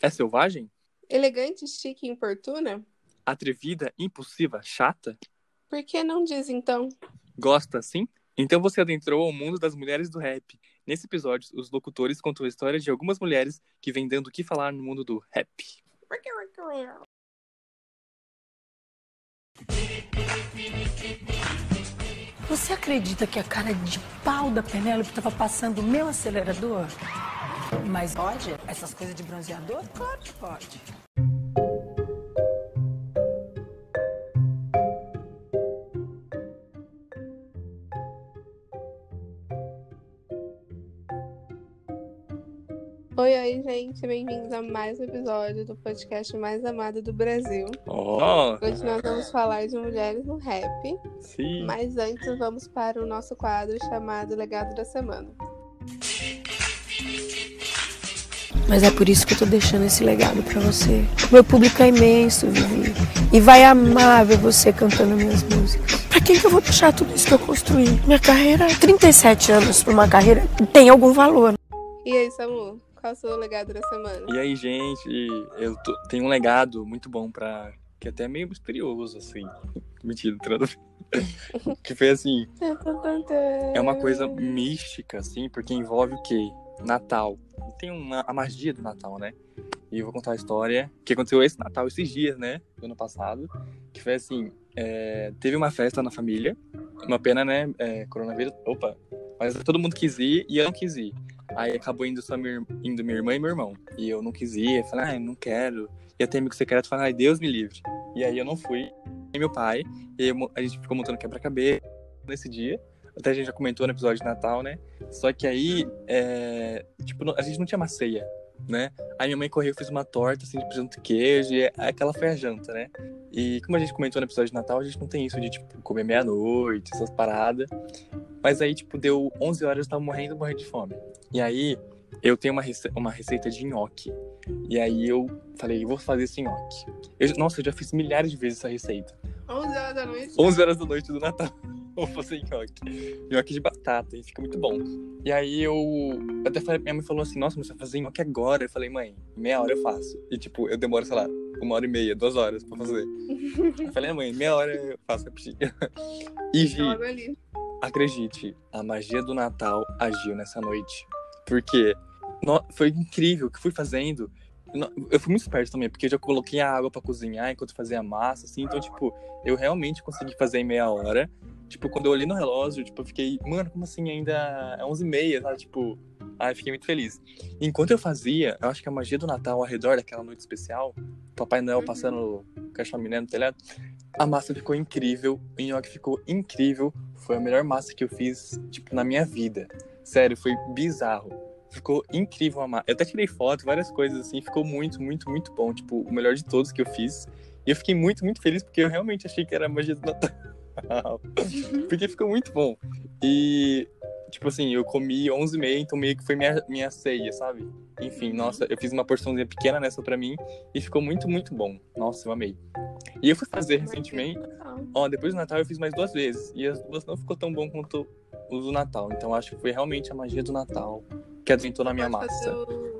É selvagem? Elegante, chique e importuna? Atrevida, impulsiva, chata? Por que não diz então? Gosta, sim? Então você adentrou ao mundo das mulheres do rap. Nesse episódio, os locutores contam a história de algumas mulheres que vêm dando o que falar no mundo do rap. Você acredita que a cara de pau da Penélope estava passando o meu acelerador? Mas pode? Essas coisas de bronzeador? Claro que pode. Oi, oi, gente. Bem-vindos a mais um episódio do podcast mais amado do Brasil. Oh, Hoje nós vamos falar de mulheres no rap, sim. mas antes vamos para o nosso quadro chamado Legado da Semana. Mas é por isso que eu tô deixando esse legado pra você. Meu público é imenso, Vivi. E vai amar ver você cantando minhas músicas. Pra quem que eu vou deixar tudo isso que eu construí? Minha carreira, 37 anos pra uma carreira, tem algum valor. E aí, Samu, qual é o seu legado da semana? E aí, gente, eu tô- tenho um legado muito bom pra. que até é meio misterioso, assim. Mentira, traduz. que foi assim. É uma coisa mística, assim, porque envolve o quê? Natal. Tem uma, a magia do Natal, né? E eu vou contar a história que aconteceu esse Natal, esses dias, né? Do ano passado. Que foi assim: é, teve uma festa na família. Uma pena, né? É, coronavírus. Opa! Mas todo mundo quis ir e eu não quis ir. Aí acabou indo só minha, indo minha irmã e meu irmão. E eu não quis ir. Eu falei, ai, não quero. E até amigo secreto falando, ai, Deus me livre. E aí eu não fui. E meu pai. E a gente ficou montando quebra-cabeça nesse dia. Até a gente já comentou no episódio de Natal, né? Só que aí, é, tipo, a gente não tinha uma ceia, né? Aí minha mãe correu, fez uma torta, assim, de presunto e queijo, e aquela foi a janta, né? E como a gente comentou no episódio de Natal, a gente não tem isso de, tipo, comer meia-noite, essas paradas. Mas aí, tipo, deu 11 horas, eu tava morrendo, morrendo de fome. E aí, eu tenho uma, rece- uma receita de nhoque. E aí eu falei, vou fazer esse nhoque. Eu- nossa, eu já fiz milhares de vezes essa receita. 11 horas da noite? 11 horas da noite do Natal. Vou fazer nhoque. Nhoque de batata, e fica muito bom. E aí eu até falei, minha mãe falou assim, nossa, mas você vai fazer nhoque agora? Eu falei, mãe, meia hora eu faço. E tipo, eu demoro, sei lá, uma hora e meia, duas horas pra fazer. Eu falei, mãe, meia hora eu faço rapidinho. E ali. acredite, a magia do Natal agiu nessa noite. Porque no- foi incrível o que fui fazendo. Eu fui muito esperto também, porque eu já coloquei a água pra cozinhar enquanto fazia a massa, assim. Então, tipo, eu realmente consegui fazer em meia hora. Tipo, quando eu olhei no relógio, tipo, eu fiquei, mano, como assim ainda é 11h30, sabe? Tipo, ai, fiquei muito feliz. Enquanto eu fazia, eu acho que a magia do Natal ao redor daquela noite especial, Papai Noel Uhum. passando com a chaminé no telhado, a massa ficou incrível, o nhoque ficou incrível. Foi a melhor massa que eu fiz, tipo, na minha vida. Sério, foi bizarro. Ficou incrível a massa. Eu até tirei foto, várias coisas assim. Ficou muito, muito, muito bom. Tipo, o melhor de todos que eu fiz. E eu fiquei muito, muito feliz porque eu realmente achei que era a magia do Natal. Porque ficou muito bom. E, tipo assim, eu comi 11h30, então meio que foi minha, minha ceia, sabe? Enfim, nossa, eu fiz uma porçãozinha pequena nessa pra mim e ficou muito, muito bom. Nossa, eu amei. E eu fui fazer recentemente. Ó, depois do Natal eu fiz mais duas vezes. E as duas não ficou tão bom quanto o do Natal. Então acho que foi realmente a magia do Natal que adentrou na minha massa. o-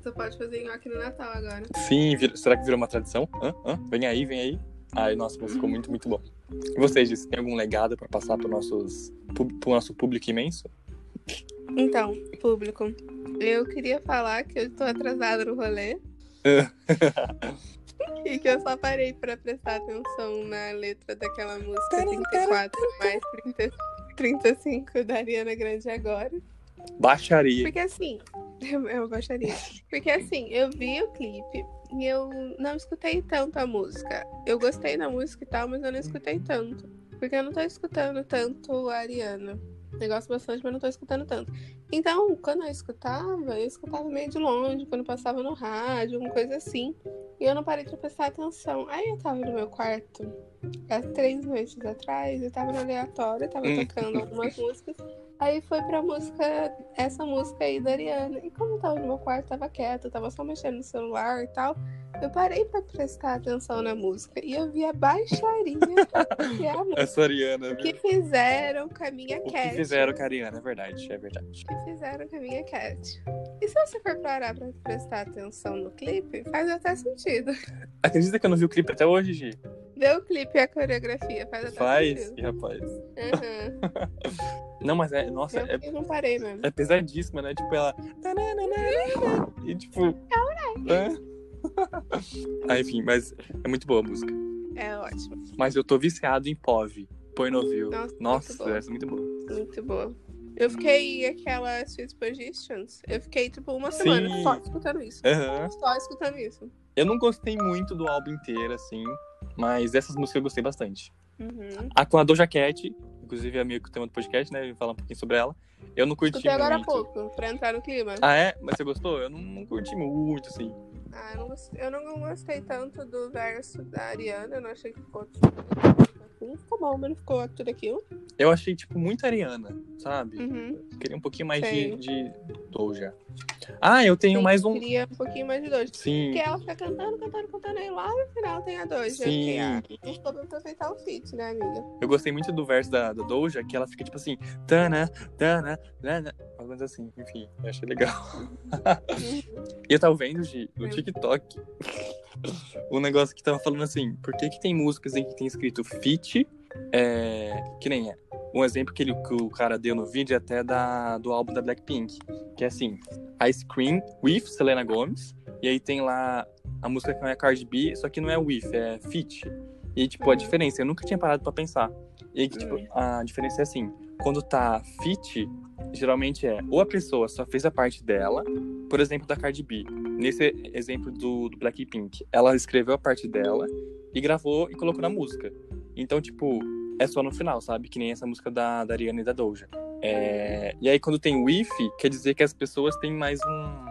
Você pode fazer nhoque no Natal agora. Sim, vir- será que virou uma tradição? Hã? Hã? Vem aí, vem aí. Ai, nossa, mas ficou muito, muito bom. E vocês, Giz, tem algum legado pra passar pu- pro nosso público imenso? Então, público, eu queria falar que eu tô atrasada no rolê e que eu só parei pra prestar atenção na letra daquela música 34 mais 30, 35 da Ariana Grande agora. Baixaria. Porque assim, eu, eu gostaria. Porque assim, eu vi o clipe eu não escutei tanto a música. Eu gostei da música e tal, mas eu não escutei tanto. Porque eu não tô escutando tanto a Ariana. Eu gosto bastante, mas não tô escutando tanto. Então, quando eu escutava, eu escutava meio de longe, quando passava no rádio, alguma coisa assim. E eu não parei pra prestar atenção. Aí eu tava no meu quarto, há três noites atrás, eu tava no aleatório, tava Hum. tocando algumas músicas. Aí foi pra música, essa música aí da Ariana. E como eu tava no meu quarto, tava quieto, tava só mexendo no celular e tal. Eu parei pra prestar atenção na música e eu vi a baixaria que é a música. Essa Ariana, O que fizeram com a minha O cat. que fizeram com a Ariana, é verdade, é verdade. Que fizeram com a minha cat. E se você for parar pra prestar atenção no clipe, faz até sentido. Acredita que eu não vi o clipe até hoje, Gi? Vê o clipe e a coreografia, faz até Faz, e rapaz. Uhum. Não, mas é, nossa, Eu, é, não parei mesmo. é pesadíssima, né? Tipo, ela. E tipo. É. ah, enfim, mas é muito boa a música. É ótimo. Mas eu tô viciado em POV. Põe no view. Nossa, muito Nossa, boa. essa é muito boa. Muito boa. Eu fiquei aquela Sweet Positions. Eu fiquei tipo uma semana Sim. só escutando isso. Aham. Só escutando isso. Eu não gostei muito do álbum inteiro, assim. Mas essas músicas eu gostei bastante. Uhum. A com a Doja Cat, inclusive é meio que tema do podcast, né? Falar um pouquinho sobre ela. Eu não curti Escutei agora há muito. pouco, pra entrar no clima. Ah, é? Mas você gostou? Eu não, não curti muito, assim. Ah, eu não, gostei, eu não gostei tanto do verso da Ariana. Eu não achei que ficou. Não ficou bom, mas não ficou tudo aquilo. Eu achei, tipo, muito Ariana, sabe? Uhum. Queria um pouquinho mais de, Sei. de Doja. Ah, eu tenho Sim, mais um. Queria um pouquinho mais de dois. Sim. Porque ela fica cantando, cantando, cantando, aí lá no final tem a. Eu Sim. ah, não ficou pra aproveitar o feat, né, amiga? Eu gostei muito do verso da, da Doja, que ela fica tipo assim, tana, tana, tana. Menos assim, enfim, eu achei legal. E eu tava vendo de, no Hum. TikTok um negócio que tava falando assim, por que, que tem músicas em que tem escrito feat, é, que nem é. Um exemplo que, ele, que o cara deu no vídeo é até da, do álbum da Blackpink, que é assim, Ice Cream with Selena Gomez, e aí tem lá a música que não é Cardi B, só que não é with, é feat. E tipo, a Uhum. diferença, eu nunca tinha parado pra pensar. E tipo, Hum. a diferença é assim, quando tá feat, geralmente é ou a pessoa só fez a parte dela, por exemplo, da Cardi B. Nesse exemplo do, do Blackpink, ela escreveu a parte dela e gravou e colocou na música. Então, tipo, é só no final, sabe? Que nem essa música da, da Ariana e da Doja. É, E aí, quando tem Wi quer dizer que as pessoas têm mais um.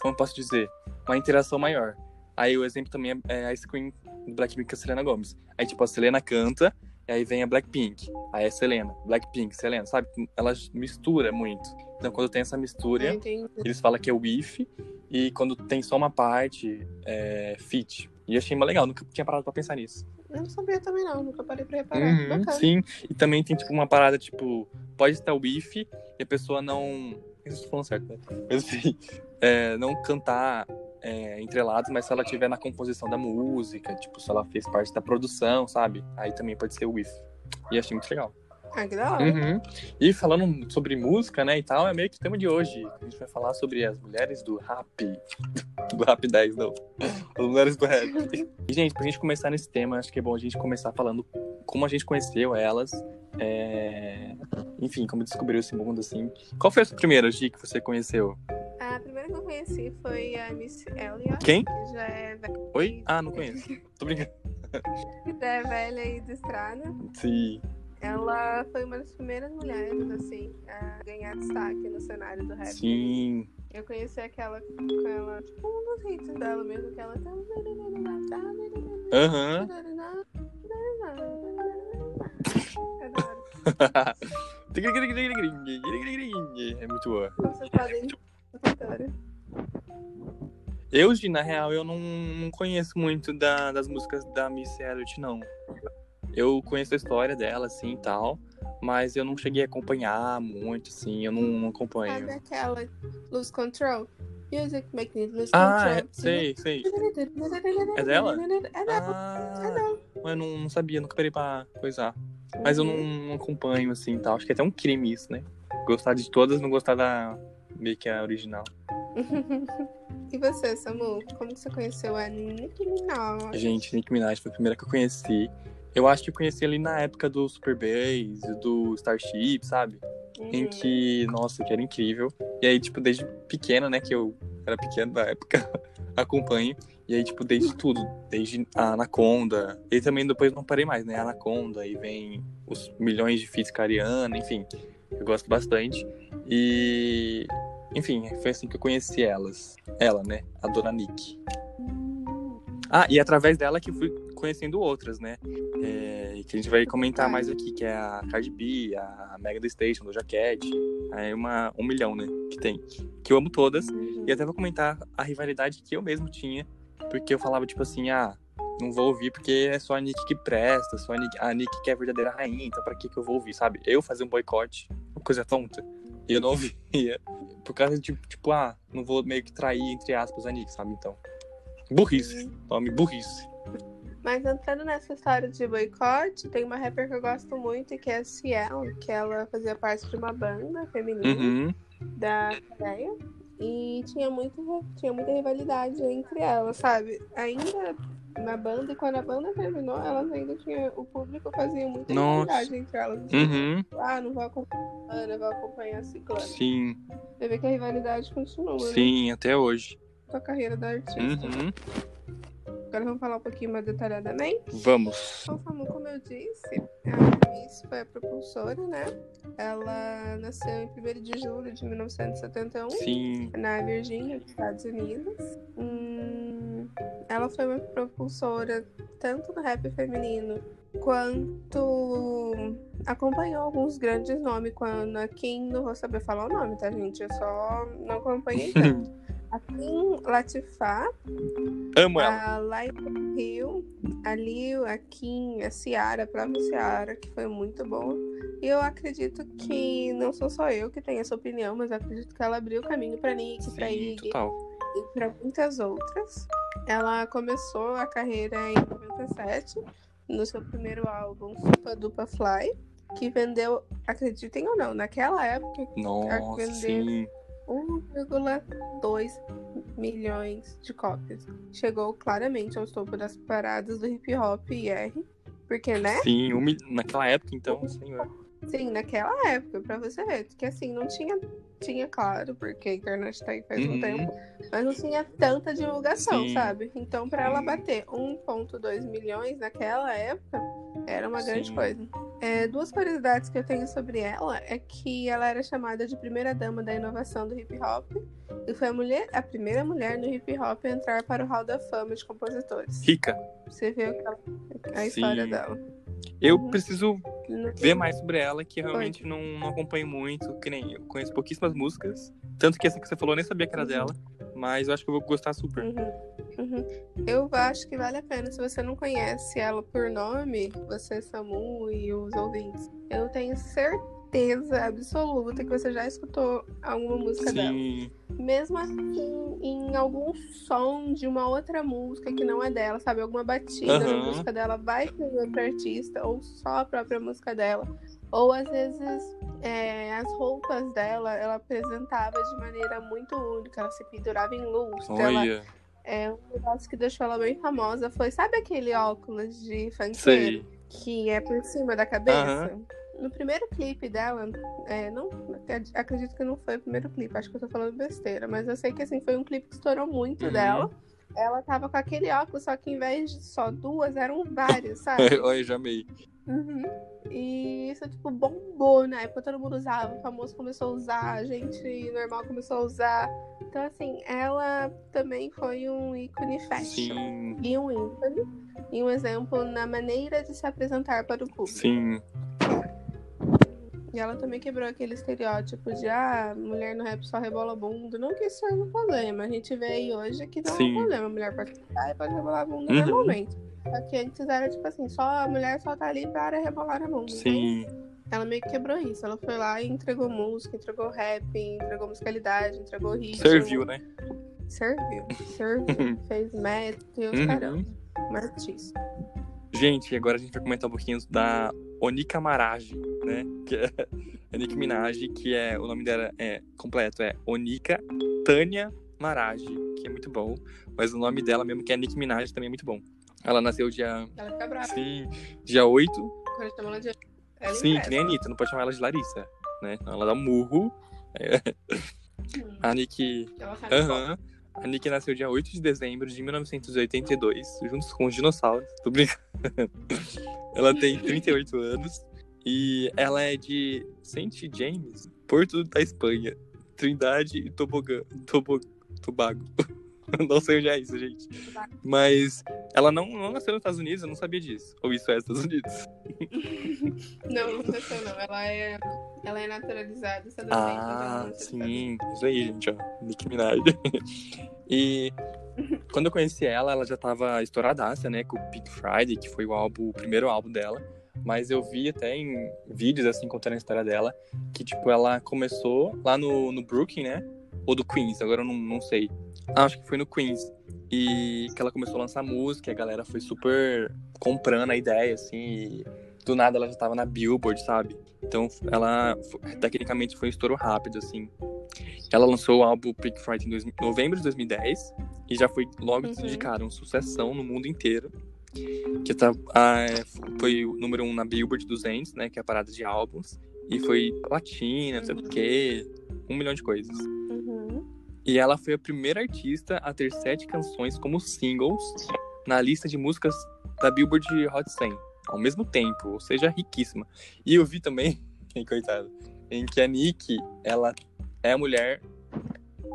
Como eu posso dizer? Uma interação maior. Aí o exemplo também é, é a Scream do Blackpink com a Selena Gomes. Aí, tipo, a Selena canta, e aí vem a Blackpink. Aí é Selena, Blackpink, Selena, sabe? Ela mistura muito. Então, quando tem essa mistura, entendi. eles falam que é o if, e quando tem só uma parte, é fit. E achei mó legal, nunca tinha parado pra pensar nisso. Eu não sabia também não, nunca parei pra reparar. Uhum, sim, e também tem tipo uma parada, tipo, pode estar o if e a pessoa não. Eu estou falando certo, né? Mas enfim, é, não cantar é, entrelados, mas se ela tiver na composição da música, tipo, se ela fez parte da produção, sabe? Aí também pode ser o if. E achei muito legal. Ah, que da hora. Uhum. E falando sobre música, né, e tal, é meio que o tema de hoje. A gente vai falar sobre as mulheres do rap. Do rap 10, não. As mulheres do rap. E, gente, pra gente começar nesse tema, acho que é bom a gente começar falando como a gente conheceu elas. é, Enfim, como descobriu esse mundo, assim. Qual foi a sua primeira, Gi, que você conheceu? Que eu conheci foi a Miss Elliot. Quem? Que já é, ve- Oi? Ah, não conheço. Tô brincando. que já é velha e de estrada. Sim. Ela foi uma das primeiras mulheres, assim, a ganhar destaque no cenário do rap. Sim. Eu conheci aquela com ela, tipo, um dos hits dela mesmo, que ela tá. Aham. Adoro. é muito boa. Concentrada em Eu, Gi, na real, eu não, não conheço muito da- das músicas da Miss Elliot, não. Eu conheço a história dela, assim, e tal, mas eu não cheguei a acompanhar muito, assim, eu não, não acompanho. Sabe aquela Lose Control? Music lose Ah, control. é, sei, sei. É dela? É dela. É Ah, dela. eu não, não sabia, nunca parei pra coisar. Mas eu não, não acompanho, assim, e tal. Acho que é até um crime isso, né? Gostar de todas, não gostar da meio que a original. E você, Samu? Como que você conheceu a Nicki Minaj? Gente, Nicki Minaj foi a primeira que eu conheci. Eu acho que eu conheci ali na época do Super Bass, do Starship, sabe? Em Uhum. que, nossa, que era incrível. E aí, tipo, desde pequena, né, que eu era pequeno na época, acompanho. E aí, tipo, desde tudo, desde a Anaconda. E também depois não parei mais, né? Anaconda, aí vem os milhões de feats com a Ariana, enfim. Eu gosto bastante. E, enfim, foi assim que eu conheci elas. Ela, né? A dona Nick. Ah, e através dela que fui conhecendo outras, né? É, que a gente vai comentar mais aqui, que é a Cardi B, a Mega The Station, do Jaquette. É uma, um milhão, né? Que tem. Que eu amo todas. Uhum. E até vou comentar a rivalidade que eu mesmo tinha. Porque eu falava, tipo assim, ah, não vou ouvir porque é só a Nick que presta, só a Nick, a Nick que é a verdadeira rainha, então pra que que eu vou ouvir, sabe? Eu fazer um boicote, uma coisa tonta. E eu não ouvia. Por causa de, tipo, ah, não vou meio que trair, entre aspas, a Nick, sabe? Então. Burrice. Nome burrice. Mas entrando nessa história de boicote, tem uma rapper que eu gosto muito, que é a Ciel, que ela fazia parte de uma banda feminina Uhum. da Coreia. E tinha, muito, tinha muita rivalidade entre elas, sabe? Ainda na banda, e quando a banda terminou, elas ainda tinham. O público fazia muita rivalidade entre elas. assim, Uhum. Ah, não vou acompanhar a Ana, vou acompanhar a Ciclana. Sim, Você vê que a rivalidade continua, né? sim, até hoje. Com a carreira da artista. Uhum. Agora vamos falar um pouquinho mais detalhadamente. Vamos. Então, como como eu disse, a Miss foi a propulsora, né? Ela nasceu em 1 de julho de 1971 Sim. na Virgínia, nos Estados Unidos. Hum, ela foi uma propulsora tanto no rap feminino quanto acompanhou alguns grandes nomes. Quando a Kim, não vou saber falar o nome, tá, gente? Eu só não acompanhei tanto. A Kim Latifah, Amo ela. a Laila Hill, a Lil, a Kim, a Ciara, a própria Ciara, que foi muito boa. E eu acredito que não sou só eu que tenho essa opinião, mas acredito que ela abriu o caminho pra Nick, pra Sim, Iggy total. e para muitas outras. Ela começou a carreira em 97, no seu primeiro álbum, Supa Dupa Fly, que vendeu, acreditem ou não, naquela época, Nossa, vender. sim. 1,2 milhões de cópias. Chegou claramente ao topo das paradas do hip hop e R, porque, né? Sim, um naquela época, então, senhor. Sim, naquela época, pra você ver, que assim, não tinha, tinha claro, porque a internet tá aí faz um Uhum. tempo, mas não tinha tanta divulgação, Sim. sabe? Então, pra ela bater 1,2 milhões naquela época, era uma grande Sim. coisa. É, duas curiosidades que eu tenho sobre ela é que ela era chamada de primeira dama da inovação do hip hop e foi a, mulher, a primeira mulher no hip hop a entrar para o Hall da Fama de compositores. Rica. Você vê ela- a história Sim. dela. Eu Uhum. preciso No- ver mais sobre ela, que eu realmente não, não acompanho muito, que nem eu conheço pouquíssimas músicas. Tanto que essa que você falou, eu nem sabia que era Uhum. dela. Mas eu acho que eu vou gostar super. Uhum, uhum. Eu acho que vale a pena. Se você não conhece ela por nome, você, Samu e os ouvintes, eu tenho certeza absoluta que você já escutou alguma música dela. Sim, Mesmo assim, em algum som de uma outra música que não é dela, sabe? Alguma batida na Aham. música dela vai ter outro artista, ou só a própria música dela. Ou às vezes é, as roupas dela, ela apresentava de maneira muito única, ela se pendurava em lustre, ela é, um negócio que deixou ela bem famosa foi, sabe aquele óculos de funkeiro que é por cima da cabeça? No primeiro clipe dela, é, não, ac- acredito que não foi o primeiro clipe, acho que eu tô falando besteira, mas eu sei que assim, foi um clipe que estourou muito Uhum. dela. Ela tava com aquele óculos, só que em vez de só duas, eram várias, sabe? olha, já amei. Uhum. E isso, tipo, bombou na época, todo mundo usava, o famoso começou a usar, a gente normal começou a usar. Então, assim, ela também foi um ícone fashion. Sim, E um ícone, e um exemplo na maneira de se apresentar para o público. sim. E ela também quebrou aquele estereótipo de, ah, mulher no rap só rebola bunda. Não que isso seja um problema, a gente vê aí hoje que não é Sim. um problema. A mulher pode cantar e pode rebolar a bunda Uhum. normalmente. Só que antes era tipo assim, só a mulher só tá ali para rebolar a bunda. Sim, Ela meio que quebrou isso. Ela foi lá e entregou música, entregou rap, entregou musicalidade, entregou ritmo. serviu, né? Serviu. Serviu. Fez método e os Uhum. caramba. Uma artista. Gente, agora a gente vai comentar um pouquinho da Onika Maraj, né? Que é a Nicki Minaj, que é o nome dela é completo é Onika Tânia Maraj, que é muito bom, mas o nome dela mesmo que é Nicki Minaj também é muito bom. Ela nasceu dia Ela fica brava. sim, dia 8. Quando chama ela de. Ela sim, que nem a Anitta, não pode chamar ela de Larissa, né? Ela dá um murro. É, Hum. a Ela qual. Aham. A Nick nasceu dia 8 de dezembro de 1982, juntos com os dinossauros. Tô ela tem 38 anos e ela é de Saint James, Porto da Espanha, Trindade e Tobogã, Tobo, Tobago. não sei onde é isso, gente. Mas ela não, não nasceu nos Estados Unidos, eu não sabia disso. Ou isso é Estados Unidos? não, não nasceu não. Ela é, ela é naturalizada Ah, sim. Isso aí, gente, ó. Nicki Minaj. e quando eu conheci ela, ela já tava estouradaça, né? Com o Pink Friday, que foi o álbum, o primeiro álbum dela. Mas eu vi até em vídeos, assim, contando a história dela, que, tipo, ela começou lá no, no Brooklyn, né? Ou do Queens, agora eu não, não sei. Ah, acho que foi no Queens. E que ela começou a lançar música, a galera foi super comprando a ideia, assim, e do nada ela já tava na Billboard, sabe? Então ela, tecnicamente, foi um estouro rápido, assim. Ela lançou o álbum Pink Friday em dois, novembro de 2010 e já foi logo uhum. dedicado uma sucessão no mundo inteiro. Que tá, ah, foi o número um na Billboard 200, né? Que é a parada de álbuns. E foi platina, não sei o uhum. quê. Um milhão de coisas. E ela foi a primeira artista a ter sete canções como singles na lista de músicas da Billboard Hot 100 ao mesmo tempo, ou seja, riquíssima. E eu vi também, coitado, em que a Nick, ela é a mulher,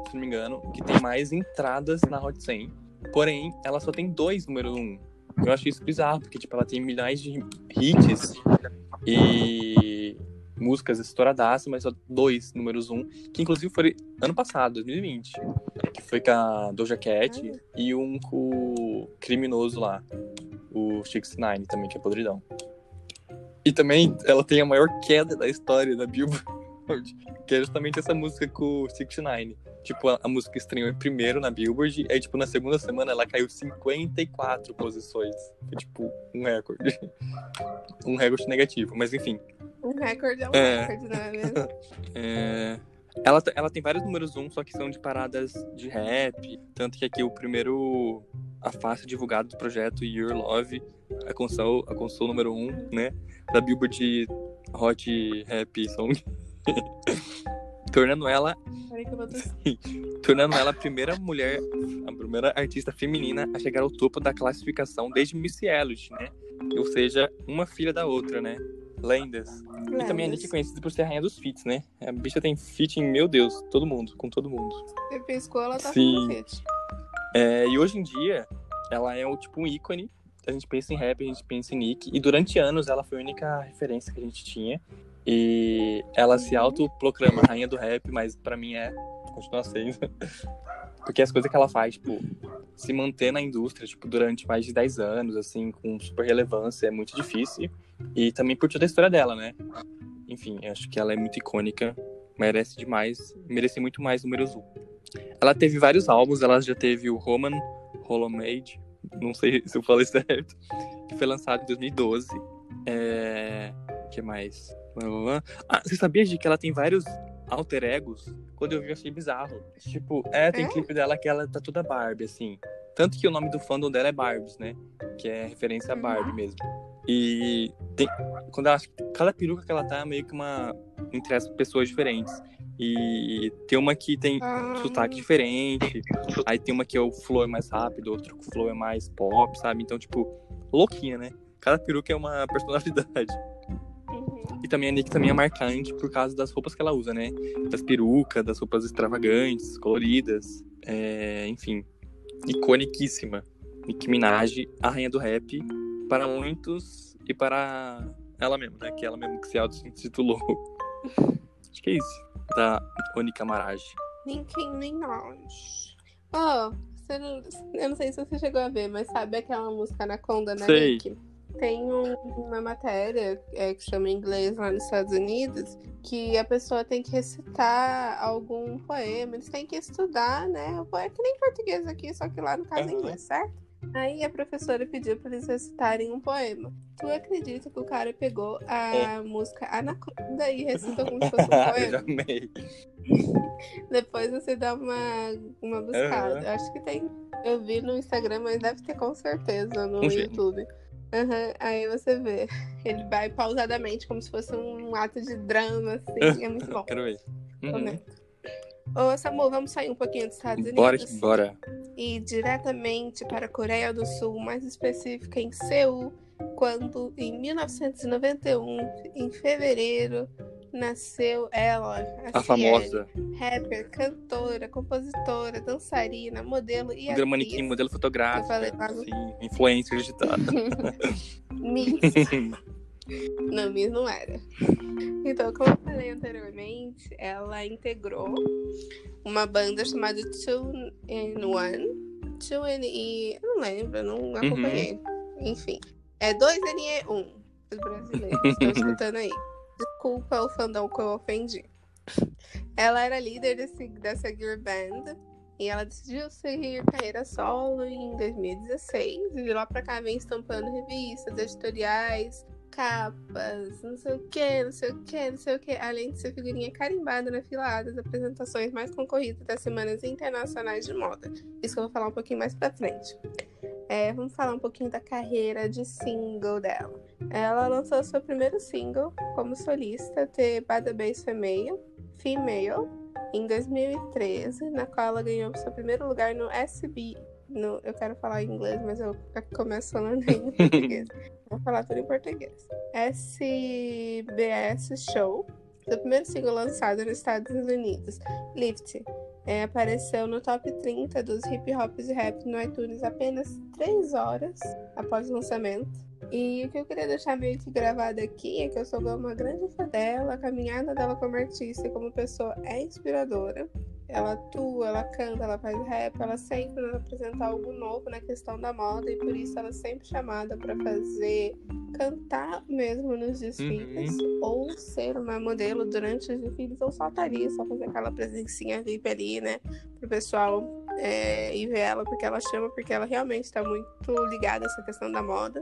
se não me engano, que tem mais entradas na Hot 100. Porém, ela só tem dois número um. Eu acho isso bizarro, porque tipo, ela tem milhares de hits e músicas estouradaças, mas só dois números um, que inclusive foi ano passado, 2020, que foi com a Doja Cat e um com o criminoso lá, o Six Nine também, que é podridão. E também ela tem a maior queda da história da Billboard, que é justamente essa música com o Six Nine. Tipo, a, a, música estreou em primeiro na Billboard, aí, tipo, na segunda semana ela caiu 54 posições. Foi, tipo, um recorde. um recorde negativo, mas enfim. Um recorde é um é... recorde, não é mesmo? é... Ela, ela tem vários números um, só que são de paradas de rap. Tanto que aqui o primeiro a faixa divulgada do projeto Your Love alcançou, alcançou o número um, né? Da Billboard Hot Rap Song. tornando ela tornando ela a primeira mulher, a primeira artista feminina a chegar ao topo da classificação desde Missy Elliott, né? Ou seja, uma filha da outra, né? Lendas. Lendas. E também a Nick é conhecida por ser a rainha dos feats, né? A bicha tem feat em, meu Deus, todo mundo, com todo mundo. Você piscou, ela tá Sim. feat. É, e hoje em dia, ela é o tipo um ícone. A gente pensa em rap, a gente pensa em Nick. E durante anos ela foi a única referência que a gente tinha. E ela se autoproclama rainha do rap, mas para mim é, continua sendo. Porque as coisas que ela faz, tipo, se manter na indústria, tipo, durante mais de 10 anos, assim, com super relevância, é muito difícil. E também por toda a história dela, né? Enfim, acho que ela é muito icônica, merece demais, merece muito mais números 1. Ela teve vários álbuns, ela já teve o Roman Holomade, não sei se eu falei certo, que foi lançado em 2012. É... que mais? Ah, você sabia de que ela tem vários alter egos? Quando eu vi, eu achei bizarro. Tipo, é, tem é? clipe dela que ela tá toda Barbie, assim. Tanto que o nome do fandom dela é Barbies, né? Que é referência a Barbie uhum. mesmo. E tem, quando ela, cada peruca que ela tá é meio que uma. entre as pessoas diferentes. E tem uma que tem ah. sotaque diferente. Aí tem uma que é o flow é mais rápido, outro que o flow é mais pop, sabe? Então, tipo, louquinha, né? Cada peruca é uma personalidade. E também a Nick também é marcante por causa das roupas que ela usa, né? Das perucas, das roupas extravagantes, coloridas. É, enfim, iconiquíssima. Nicki Minaj, a rainha do rap, para muitos e para ela mesma, né? Que ela mesma que se auto-intitulou. Acho que é isso da Onika Maraj. Nicki Minaj. Oh, eu não sei se você chegou a ver, mas sabe aquela música Anaconda, né, sei. Nick? Tem um, uma matéria é, que chama inglês lá nos Estados Unidos que a pessoa tem que recitar algum poema, eles têm que estudar, né? O poema é que nem português aqui, só que lá no caso é inglês, certo? Aí a professora pediu para eles recitarem um poema. Tu acredita que o cara pegou a é. música Anaconda e recitou como se fosse um poema? amei. Depois você dá uma, uma buscada. Uhum. Acho que tem. Eu vi no Instagram, mas deve ter com certeza no um YouTube. Uhum. Aí você vê. Ele vai pausadamente, como se fosse um ato de drama, assim. É muito bom. Quero ver. Uhum. Ô, Samu, vamos sair um pouquinho dos Estados Unidos? Bora, bora. E diretamente para a Coreia do Sul, mais específica em Seul, quando em 1991, em fevereiro, nasceu ela, a, a famosa rapper, cantora, compositora, dançarina, modelo e modelo manequim, modelo fotográfico, sim, influencer digital. Miss. não, Miss não era. Então, como eu falei anteriormente, ela integrou uma banda chamada Two in One. Two in E. Não lembro, não uhum. acompanhei. Uhum. Enfim. É 2NE1. Os brasileiros estão escutando aí. Desculpa o fandom que eu ofendi. Ela era líder desse, dessa girl band e ela decidiu seguir carreira solo em 2016 e de lá pra cá vem estampando revistas, editoriais, capas, não sei o que, não sei o que, não sei o que, além de ser figurinha carimbada na filada das apresentações mais concorridas das semanas internacionais de moda. Isso que eu vou falar um pouquinho mais pra frente. É, vamos falar um pouquinho da carreira de single dela. Ela lançou seu primeiro single como solista, The Bad Bass Female, Female, em 2013, na qual ela ganhou seu primeiro lugar no SB. No, eu quero falar em inglês, mas eu começo falando em português. Vou falar tudo em português. SBS Show, seu primeiro single lançado nos Estados Unidos. Lift. É, apareceu no top 30 dos hip hops e rap no iTunes apenas 3 horas após o lançamento. E o que eu queria deixar meio que gravado aqui é que eu sou uma grande fã dela, a caminhada dela como artista e como pessoa é inspiradora. Ela atua, ela canta, ela faz rap, ela sempre apresenta algo novo na questão da moda e por isso ela é sempre chamada para fazer cantar mesmo nos desfiles uhum. ou ser uma modelo durante os desfiles ou só estaria, só fazer aquela presencinha VIP ali, né, pro pessoal é, ir ver ela porque ela chama, porque ela realmente está muito ligada a essa questão da moda.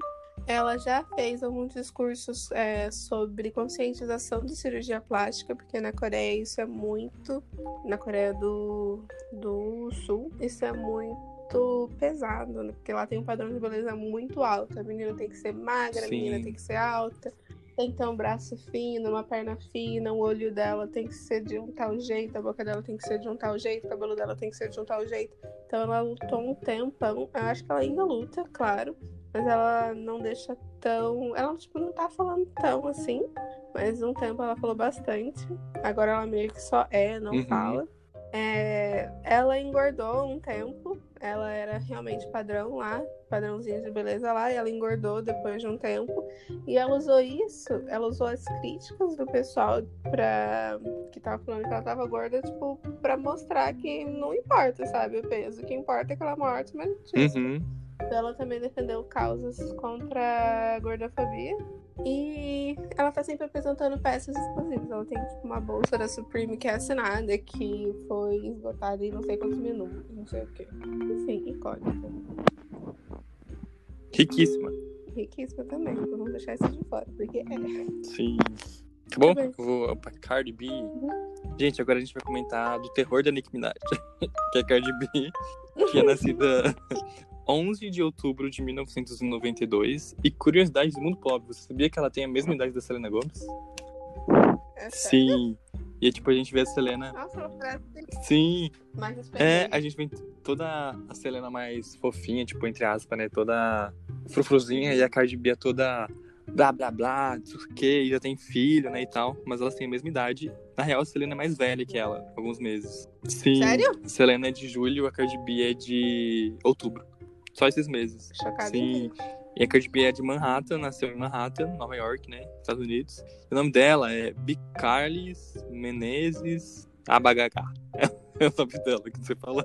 Ela já fez alguns discursos é, sobre conscientização de cirurgia plástica, porque na Coreia isso é muito. Na Coreia do, do Sul, isso é muito pesado, né? Porque lá tem um padrão de beleza muito alto. A menina tem que ser magra, Sim. a menina tem que ser alta, tem que ter um braço fino, uma perna fina, o olho dela tem que ser de um tal jeito, a boca dela tem que ser de um tal jeito, o cabelo dela tem que ser de um tal jeito. Então ela lutou um tempão. Eu acho que ela ainda luta, claro mas ela não deixa tão. Ela, tipo, não tá falando tão assim. Mas um tempo ela falou bastante. Agora ela meio que só é, não uhum. fala. É... Ela engordou um tempo. Ela era realmente padrão lá, padrãozinho de beleza lá, e ela engordou depois de um tempo. E ela usou isso, ela usou as críticas do pessoal pra... que tava falando que ela tava gorda, tipo, pra mostrar que não importa, sabe, o peso. O que importa é que ela é morta, mas. Uhum. Ela também defendeu causas contra a gordofobia. E ela tá sempre apresentando peças exclusivas. Ela tem tipo, uma bolsa da Supreme que é assinada, que foi esgotada em não sei quantos minutos, não sei o quê. Enfim, icônica. Riquíssima. Riquíssima também. Vamos deixar isso de fora, porque é. Sim. Tá bom? Eu vou pra Cardi B. Gente, agora a gente vai comentar do terror da Nicki Minaj. que é Cardi B, que é nascida 11 de outubro de 1992. E curiosidade do mundo pop, você sabia que ela tem a mesma idade da Selena Gomez? É Sim. E é tipo, a gente vê a Selena. Nossa, ela parece. Sim. É, a gente vê toda a Selena mais fofinha, tipo, entre aspas, né? Toda frufruzinha e a Cardi B é toda blá blá blá, que, já tem filho, né, e tal. Mas elas têm a mesma idade. Na real, a Selena é mais velha que ela, alguns meses. Sim. Sério? Selena é de julho, a Cardi B é de outubro. Só esses meses. Chocada. Sim. E a Cardi B é de Manhattan, nasceu em Manhattan, Nova York, né? Estados Unidos. O nome dela é Bicarles Menezes Abagagá. É o nome dela que você fala.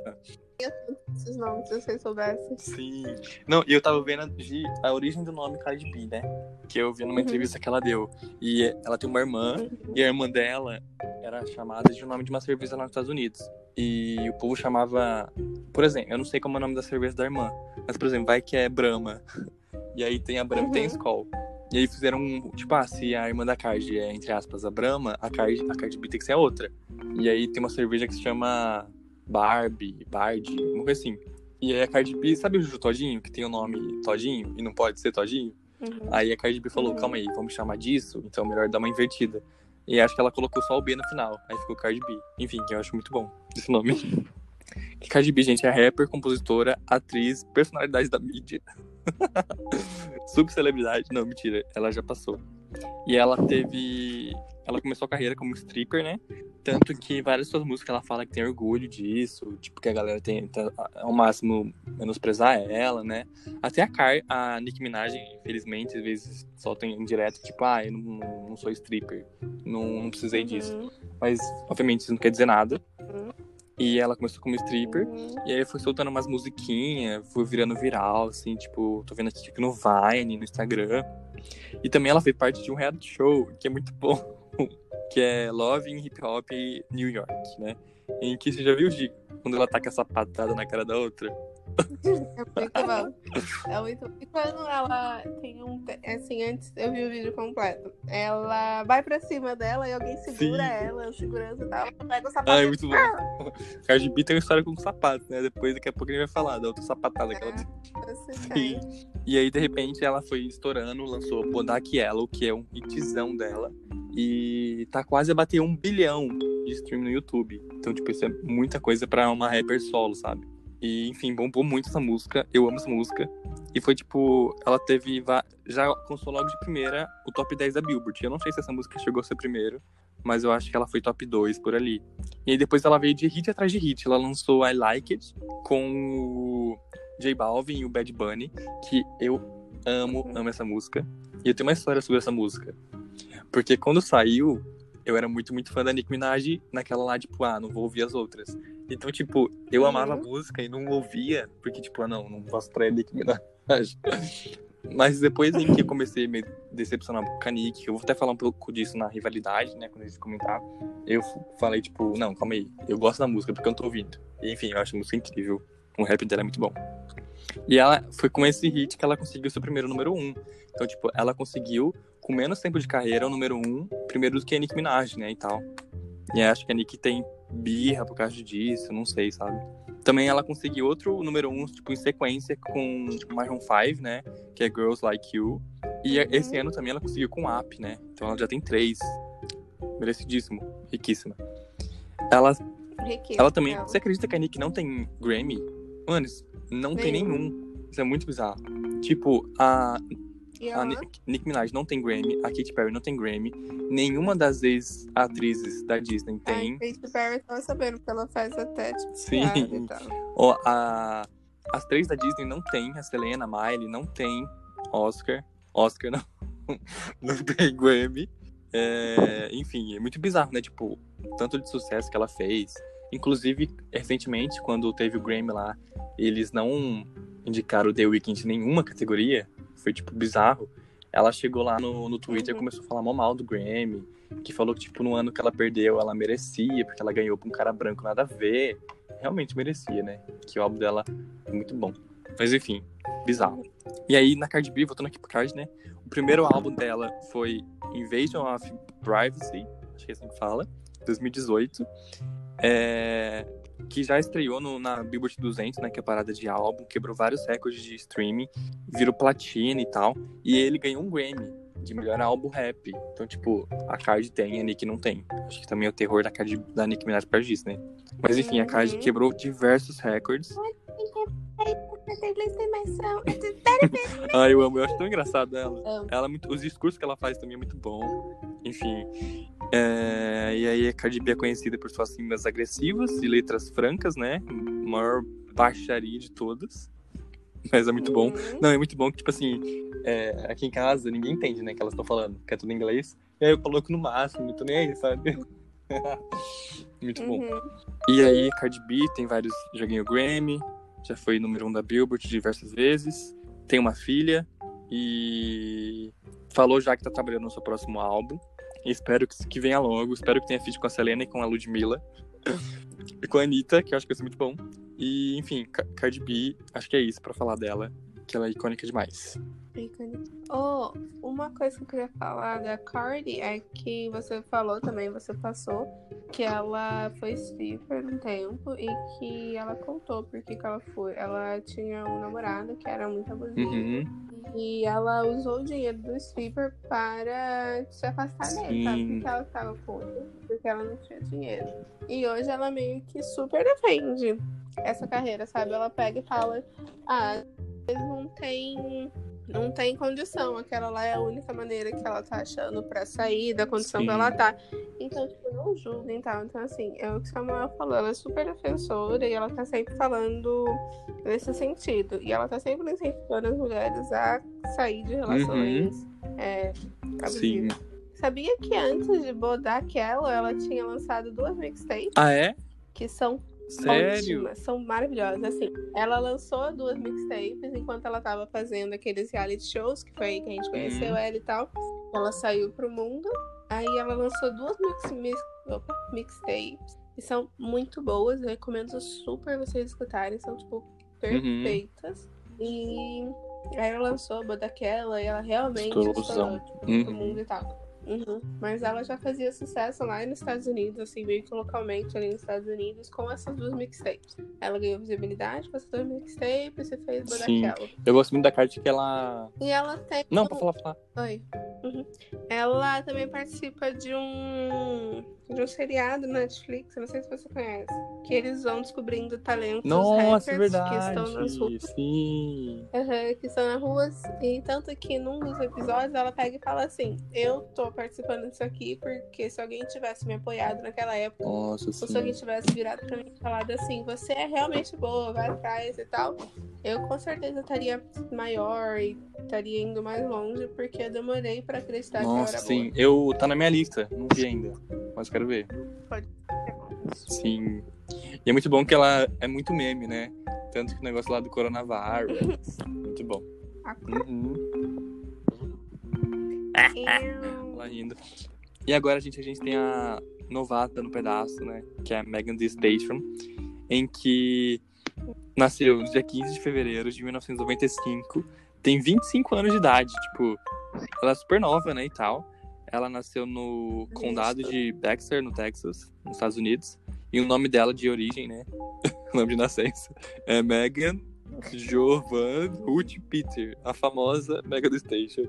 Esses nomes, se vocês soubessem. Sim. Não, e eu tava vendo a, a origem do nome Cardi B, né? Que eu vi numa uhum. entrevista que ela deu. E ela tem uma irmã, uhum. e a irmã dela era chamada de um nome de uma cerveja lá nos Estados Unidos. E o povo chamava. Por exemplo, eu não sei como é o nome da cerveja da irmã. Mas, por exemplo, vai que é Brahma. E aí tem a Brahma uhum. tem a Skol. E aí fizeram um. Tipo, ah, se a irmã da Cardi é, entre aspas, a Brahma, a Cardi, a Cardi B tem que ser a outra. E aí tem uma cerveja que se chama Barbie, Bard, uma coisa assim. E aí a Cardi B, sabe o Juju Todinho, que tem o nome Todinho e não pode ser Todinho? Uhum. Aí a Cardi B falou, uhum. calma aí, vamos chamar disso, então é melhor dar uma invertida. E acho que ela colocou só o B no final, aí ficou Cardi B. Enfim, eu acho muito bom esse nome. Que Cardi B, gente, é rapper, compositora, atriz, personalidade da mídia. Subcelebridade. Não, mentira, ela já passou. E ela teve ela começou a carreira como stripper, né? Tanto que várias suas músicas ela fala que tem orgulho disso, tipo, que a galera tenta ao máximo menosprezar ela, né? Até a Car, a Nicki Minaj, infelizmente, às vezes solta em direto, tipo, ah, eu não, não sou stripper, não, não precisei uhum. disso. Mas, obviamente, isso não quer dizer nada. Uhum. E ela começou como stripper. Uhum. E aí foi soltando umas musiquinhas, foi virando viral, assim, tipo, tô vendo aqui no Vine, no Instagram. E também ela fez parte de um reality show, que é muito bom, que é Love in Hip Hop New York, né? Em que você já viu, Gico, quando ela taca essa patada na cara da outra? É muito bom. É muito E quando ela tem um. Assim, antes eu vi o vídeo completo. Ela vai pra cima dela e alguém segura Sim. ela, segurança e tal. Pega o sapato. Ah, é muito bom. Ah! Cardi B tem uma história com o sapato, né? Depois, daqui a pouco ele vai falar da outra sapatada que ela tem. Sim. E aí, de repente, ela foi estourando, lançou Bodak Yellow, que é um hitzão dela. E tá quase a bater um bilhão de stream no YouTube. Então, tipo, isso é muita coisa pra uma rapper solo, sabe? E, enfim, bombou muito essa música. Eu amo essa música. E foi tipo, ela teve. Já conquistou logo de primeira o top 10 da Billboard. Eu não sei se essa música chegou a ser primeiro, mas eu acho que ela foi top 2 por ali. E aí depois ela veio de hit atrás de hit. Ela lançou I Like It com o J Balvin e o Bad Bunny, que eu amo, amo essa música. E eu tenho uma história sobre essa música. Porque quando saiu, eu era muito, muito fã da Nicki Minaj naquela lá, tipo, ah, não vou ouvir as outras. Então, tipo, eu uhum. amava a música e não ouvia, porque, tipo, ah, não, não posso trair a Nicki Minaj. Mas depois em que eu comecei a me decepcionar com a Nick, eu vou até falar um pouco disso na rivalidade, né, quando eles comentaram, eu falei, tipo, não, calma aí, eu gosto da música porque eu não tô ouvindo. E, enfim, eu acho a música incrível, o rap dela é muito bom. E ela foi com esse hit que ela conseguiu seu primeiro número um. Então, tipo, ela conseguiu, com menos tempo de carreira, o número um, primeiro do que a Nicki Minaj, né, e tal. E acho que a Nick tem birra por causa disso, não sei, sabe? Também ela conseguiu outro número um, tipo, em sequência com Maroon 5, né? Que é Girls Like You. E esse ano também ela conseguiu com App, né? Então ela já tem três. Merecidíssimo. Riquíssima. Ela, ela também... Você acredita que a Nick não tem Grammy? Mano, não tem nenhum. Isso é muito bizarro. Tipo, a a Nick, Nick Minaj não tem Grammy, a Katy Perry não tem Grammy, nenhuma das ex-atrizes da Disney tem. A Katy Perry tava sabendo que ela faz até, tipo, Sim. Ó, a, as três da Disney não tem, a Selena, a Miley, não tem Oscar. Oscar não. não tem Grammy. É, enfim, é muito bizarro, né? Tipo, tanto de sucesso que ela fez. Inclusive, recentemente, quando teve o Grammy lá, eles não indicaram o The Weeknd em nenhuma categoria foi, tipo, bizarro. Ela chegou lá no, no Twitter e uhum. começou a falar mal do Grammy, que falou que, tipo, no ano que ela perdeu, ela merecia, porque ela ganhou pra um cara branco nada a ver. Realmente merecia, né? Que o álbum dela é muito bom. Mas, enfim, bizarro. E aí, na Cardi B, voltando aqui pro Card, né? O primeiro álbum dela foi Invasion of Privacy, acho que é assim que fala, 2018. É que já estreou no, na Billboard 200, né, que é a parada de álbum, quebrou vários recordes de streaming, virou platina e tal, e ele ganhou um Grammy de melhor álbum rap. Então, tipo, a Card tem, a Nick não tem. Acho que também é o terror da, Card, da Nick Minaj por disso, né? Mas enfim, a Card quebrou diversos recordes. Ai, eu amo, eu acho tão engraçado ela. Ela é os discursos que ela faz também é muito bom. Enfim. É, e aí a Cardi B é conhecida por suas rimas agressivas e letras francas, né? Maior baixaria de todas. Mas é muito bom. Uhum. Não, é muito bom que, tipo assim, é, aqui em casa ninguém entende, né, que elas estão falando, que é tudo em inglês. E aí eu coloco no máximo, tô nem aí, sabe? muito bom. Uhum. E aí, Cardi B tem vários. Já ganhou Grammy, já foi número um da Billboard diversas vezes, tem uma filha e falou já que tá trabalhando no seu próximo álbum. Espero que, que venha logo. Espero que tenha feat com a Selena e com a Ludmilla. e com a Anitta, que eu acho que vai ser muito bom. E, enfim, Cardi B, acho que é isso pra falar dela, que ela é icônica demais. Oh, uma coisa que eu queria falar da Cardi é que você falou também, você passou, que ela foi stripper um tempo e que ela contou porque que ela foi. Ela tinha um namorado que era muito abusivo. Uhum. E ela usou o dinheiro do stripper para se afastar dele, sabe? Porque ela estava com ele, porque ela não tinha dinheiro. E hoje ela meio que super defende essa carreira, sabe? Ela pega e fala: ah, eles não têm não tem condição. Aquela lá é a única maneira que ela tá achando pra sair da condição Sim. que ela tá. Então, tipo, não julguem tal. Então, assim, é o que Samuel falou. Ela é super defensora e ela tá sempre falando nesse sentido. E ela tá sempre incentivando as mulheres a sair de relações uhum. é, Sim. Sabia que antes de bodar aquela, ela tinha lançado duas mixtapes? Ah, é? Que são Sério? Ótimas, são maravilhosas. Assim, ela lançou duas mixtapes enquanto ela tava fazendo aqueles reality shows, que foi aí que a gente conheceu uhum. ela e tal. Ela saiu pro mundo. Aí ela lançou duas mix, mix, opa, mixtapes. E são muito boas. Eu recomendo super vocês escutarem. São, tipo, perfeitas. Uhum. E aí ela lançou a Bodaquela e ela realmente estourou tipo, uhum. pro mundo e tal. Uhum. Mas ela já fazia sucesso lá nos Estados Unidos, assim, meio que localmente ali nos Estados Unidos, com essas duas mixtapes. Ela ganhou visibilidade com essas duas mixtapes e fez Bodaquela. Eu gosto muito da carta que ela. E ela tem. Não, um... pra falar, falar. Oi. Uhum. Ela também participa de um de um seriado na Netflix, não sei se você conhece, que eles vão descobrindo talentos Nossa, rappers verdade. que estão nas ruas. Sim. Uhum, que estão nas ruas. E tanto que num dos episódios ela pega e fala assim: Eu tô participando disso aqui porque se alguém tivesse me apoiado naquela época, Nossa, ou se alguém tivesse virado pra mim e falado assim, você é realmente boa, vai atrás e tal, eu com certeza estaria maior e estaria indo mais longe, porque eu demorei pra acreditar Nossa, que eu era sim. boa. Eu tá na minha lista, não vi ainda. Mas quero ver. Pode Sim. E é muito bom que ela é muito meme, né? Tanto que o negócio lá do coronavírus. muito bom. Uhum. lá indo. E agora, gente, a gente tem a novata no pedaço, né? Que é a Megan Thee Station, em que nasceu no dia 15 de fevereiro de 1995. Tem 25 anos de idade, tipo, ela é super nova, né, e tal. Ela nasceu no condado de Baxter, no Texas, nos Estados Unidos. E o nome dela de origem, né? o nome de nascença é Megan Jovan Ruth Peter, a famosa Megan The Station.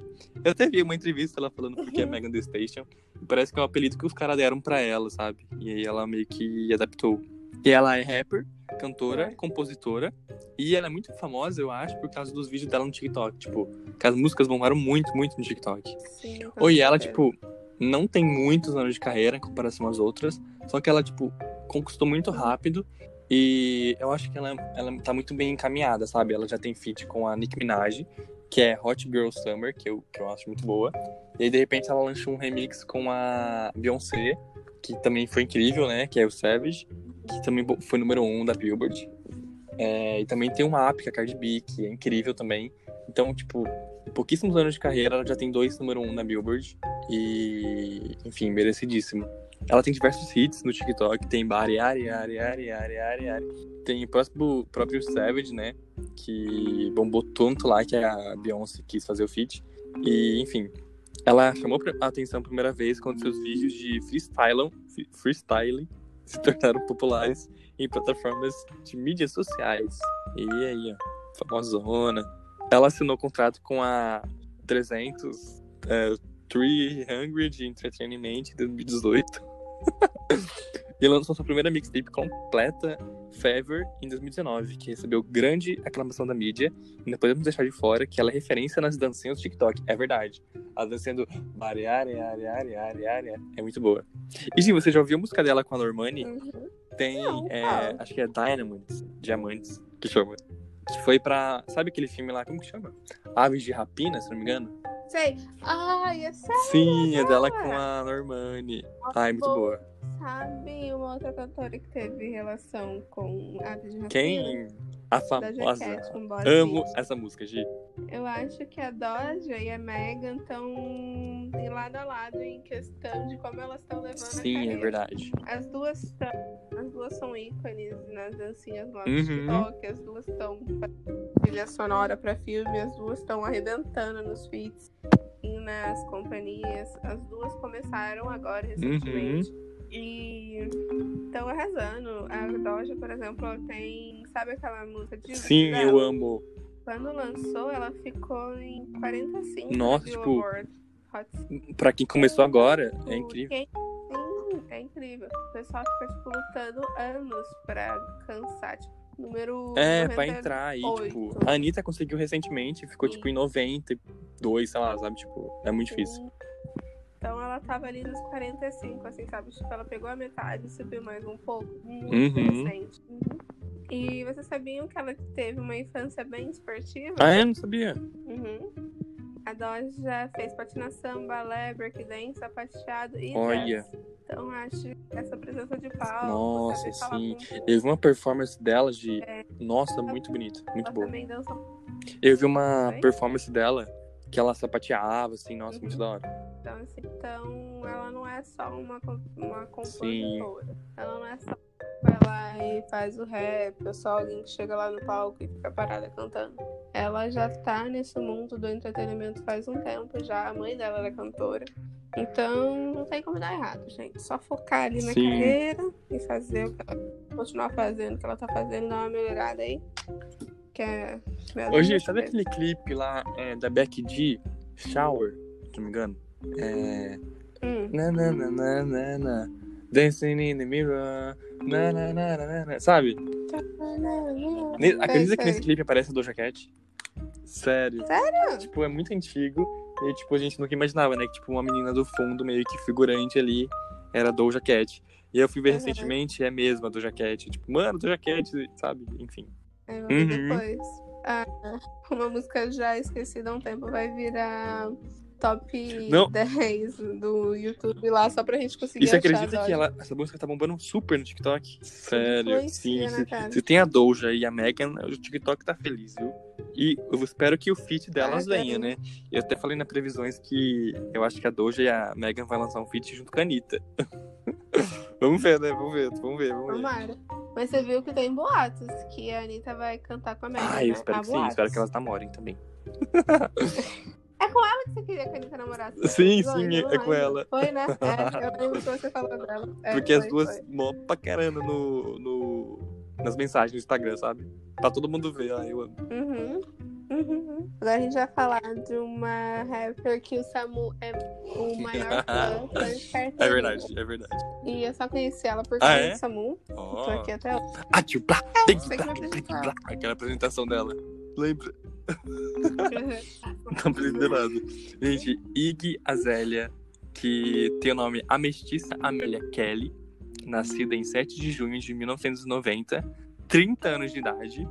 Eu até vi uma entrevista ela falando porque é uhum. Megan The Station. E parece que é um apelido que os caras deram pra ela, sabe? E aí ela meio que adaptou. E ela é rapper, cantora, compositora. E ela é muito famosa, eu acho, por causa dos vídeos dela no TikTok. Tipo, que as músicas bombaram muito, muito no TikTok. Sim, Oi, ela, tipo, não tem muitos anos de carreira em comparação às outras. Só que ela, tipo, conquistou muito rápido. E eu acho que ela, ela tá muito bem encaminhada, sabe? Ela já tem feat com a Nicki Minaj, que é Hot Girl Summer, que eu, que eu acho muito boa. E aí, de repente, ela lançou um remix com a Beyoncé, que também foi incrível, né? Que é o Savage que também foi número um da Billboard. É, e também tem uma app, que é a Cardi B, que é incrível também. Então, tipo, pouquíssimos anos de carreira, ela já tem dois número um na Billboard. E, enfim, merecidíssimo. Ela tem diversos hits no TikTok, tem Bari, Ari, Ari, Ari, Ari, Ari, Ari. Tem o próprio, próprio Savage, né? Que bombou tanto lá que a Beyoncé quis fazer o feat. E, enfim, ela chamou a atenção a primeira vez quando seus vídeos de freestyle, freestyle se tornaram populares em plataformas de mídias sociais. E aí, ó, famosona. Ela assinou contrato com a 300, é, 300 Entertainment em 2018. e lançou sua primeira mixtape completa, Fever, em 2019, que recebeu grande aclamação da mídia. E não podemos deixar de fora que ela é referência nas dancinhas do TikTok. É verdade. A dancinha do é muito boa. E sim, você já ouviu a música dela com a Normani? Uhum. Tem, não, é, acho que é Diamonds, Diamantes, que chama. Que foi pra. Sabe aquele filme lá? Como que chama? Aves de Rapina, se não me engano. Sei. Ai, é sério? Sim, é dela com a Normani. Ai, muito boa. Sabe uma outra cantora que teve relação com Rapina? Quem? A famosa. Amo essa música, Gi. Eu acho que a Doja e a Megan estão de lado a lado em questão de como elas estão levando Sim, a é verdade. As duas estão. As duas são ícones nas dancinhas lá no uhum. TikTok, as duas estão trilha sonora para filme, as duas estão arrebentando nos feats e nas companhias. As duas começaram agora recentemente. Uhum. E estão arrasando. A Doja, por exemplo, tem. Sabe aquela música de Sim, dela? eu amo. Quando lançou, ela ficou em 45 Nossa, tipo. Pra quem começou agora, é incrível. Quem... Sim, é incrível. O pessoal fica, tipo, lutando anos pra cansar. Tipo, Número. É, pra entrar aí, tipo. A Anitta conseguiu recentemente, ficou, tipo, em 92, sei lá, sabe? Tipo, é muito difícil. Então ela tava ali nos 45, assim, sabe? Tipo, ela pegou a metade, subiu mais um pouco. Muito Uhum. recente. Uhum. E vocês sabiam que ela teve uma infância bem esportiva? Ah, é? Não sabia. Uhum. A Doja fez patinação, balé, breakdance, sapateado e Olha. jazz. Então acho essa presença de palco, Nossa, sim. Eu vi uma performance dela de. É. Nossa, muito bonita. Muito ela boa. também dança Eu vi uma Oi? performance dela que ela sapateava, assim, nossa, muito Uhum. da hora. Então, assim, então ela não é só uma, uma compositora. Ela não é só vai lá e faz o rap, ou só alguém que chega lá no palco e fica parada cantando. Ela já tá nesse mundo do entretenimento faz um tempo já. A mãe dela era cantora. Então não tem como dar errado, gente. Só focar ali na Sim. carreira e fazer o que ela continuar fazendo o que ela tá fazendo, dar uma melhorada aí. Que é. Hoje, sabe aquele clipe lá é, da Becky G, Shower, se não me engano? É. Hum. Na, na, na, na, na. Dancing in the mirror. Na, na, na, na, na. Sabe? Acredita que nesse clipe aparece a Doja Cat? Sério. Sério? Tipo, é muito antigo. E, tipo, a gente nunca imaginava, né? Que, tipo, uma menina do fundo, meio que figurante ali, era a Doja Cat. E eu fui ver Uhum. recentemente, é mesmo a Doja Cat. Tipo, mano, Doja Cat, sabe? Enfim. Ver Uhum. depois. Ah, uma música já esquecida há um tempo vai virar top Não. 10 do YouTube lá, só pra gente conseguir E você achar. acredita que ela, essa música tá bombando super no TikTok? Sério, sim. né, Se, se tem a Doja e a Megan, o TikTok tá feliz, viu? E eu espero que o feat delas Ah, venha, né? Eu até falei na previsões que eu acho que a Doja e a Megan vai lançar um feat junto com a Anitta. vamos ver, né? Vamos ver, vamos ver, vamos ver. Tomara. Mas você viu que tem boatos que a Anitta vai cantar com a Megan, Ah, eu né? espero que sim. Espero que elas namorem também. É com ela que você queria que a Anitta namorasse? Sim, Não, sim, é lembro. com ela. Foi, né? É, eu lembro que você falou dela. É, Porque as foi, duas foi. mó pra caramba no, no, nas mensagens do Instagram, sabe? Pra todo mundo ver. Ah, eu amo. Uhum. Uhum. Agora a gente vai falar de uma rapper que o Samu é o maior fã, fã de carteirinha. É verdade, é verdade. E eu só conheci ela por Ah, causa é? do Samu. Tô Ó. aqui até hoje. Ah, blá. Aquela apresentação dela. Lembra? Não precisa nada. Gente, Iggy Azalea, que tem o nome A Mestiça Amélia Kelly, nascida em 7 de junho de 1990, 30 anos de idade,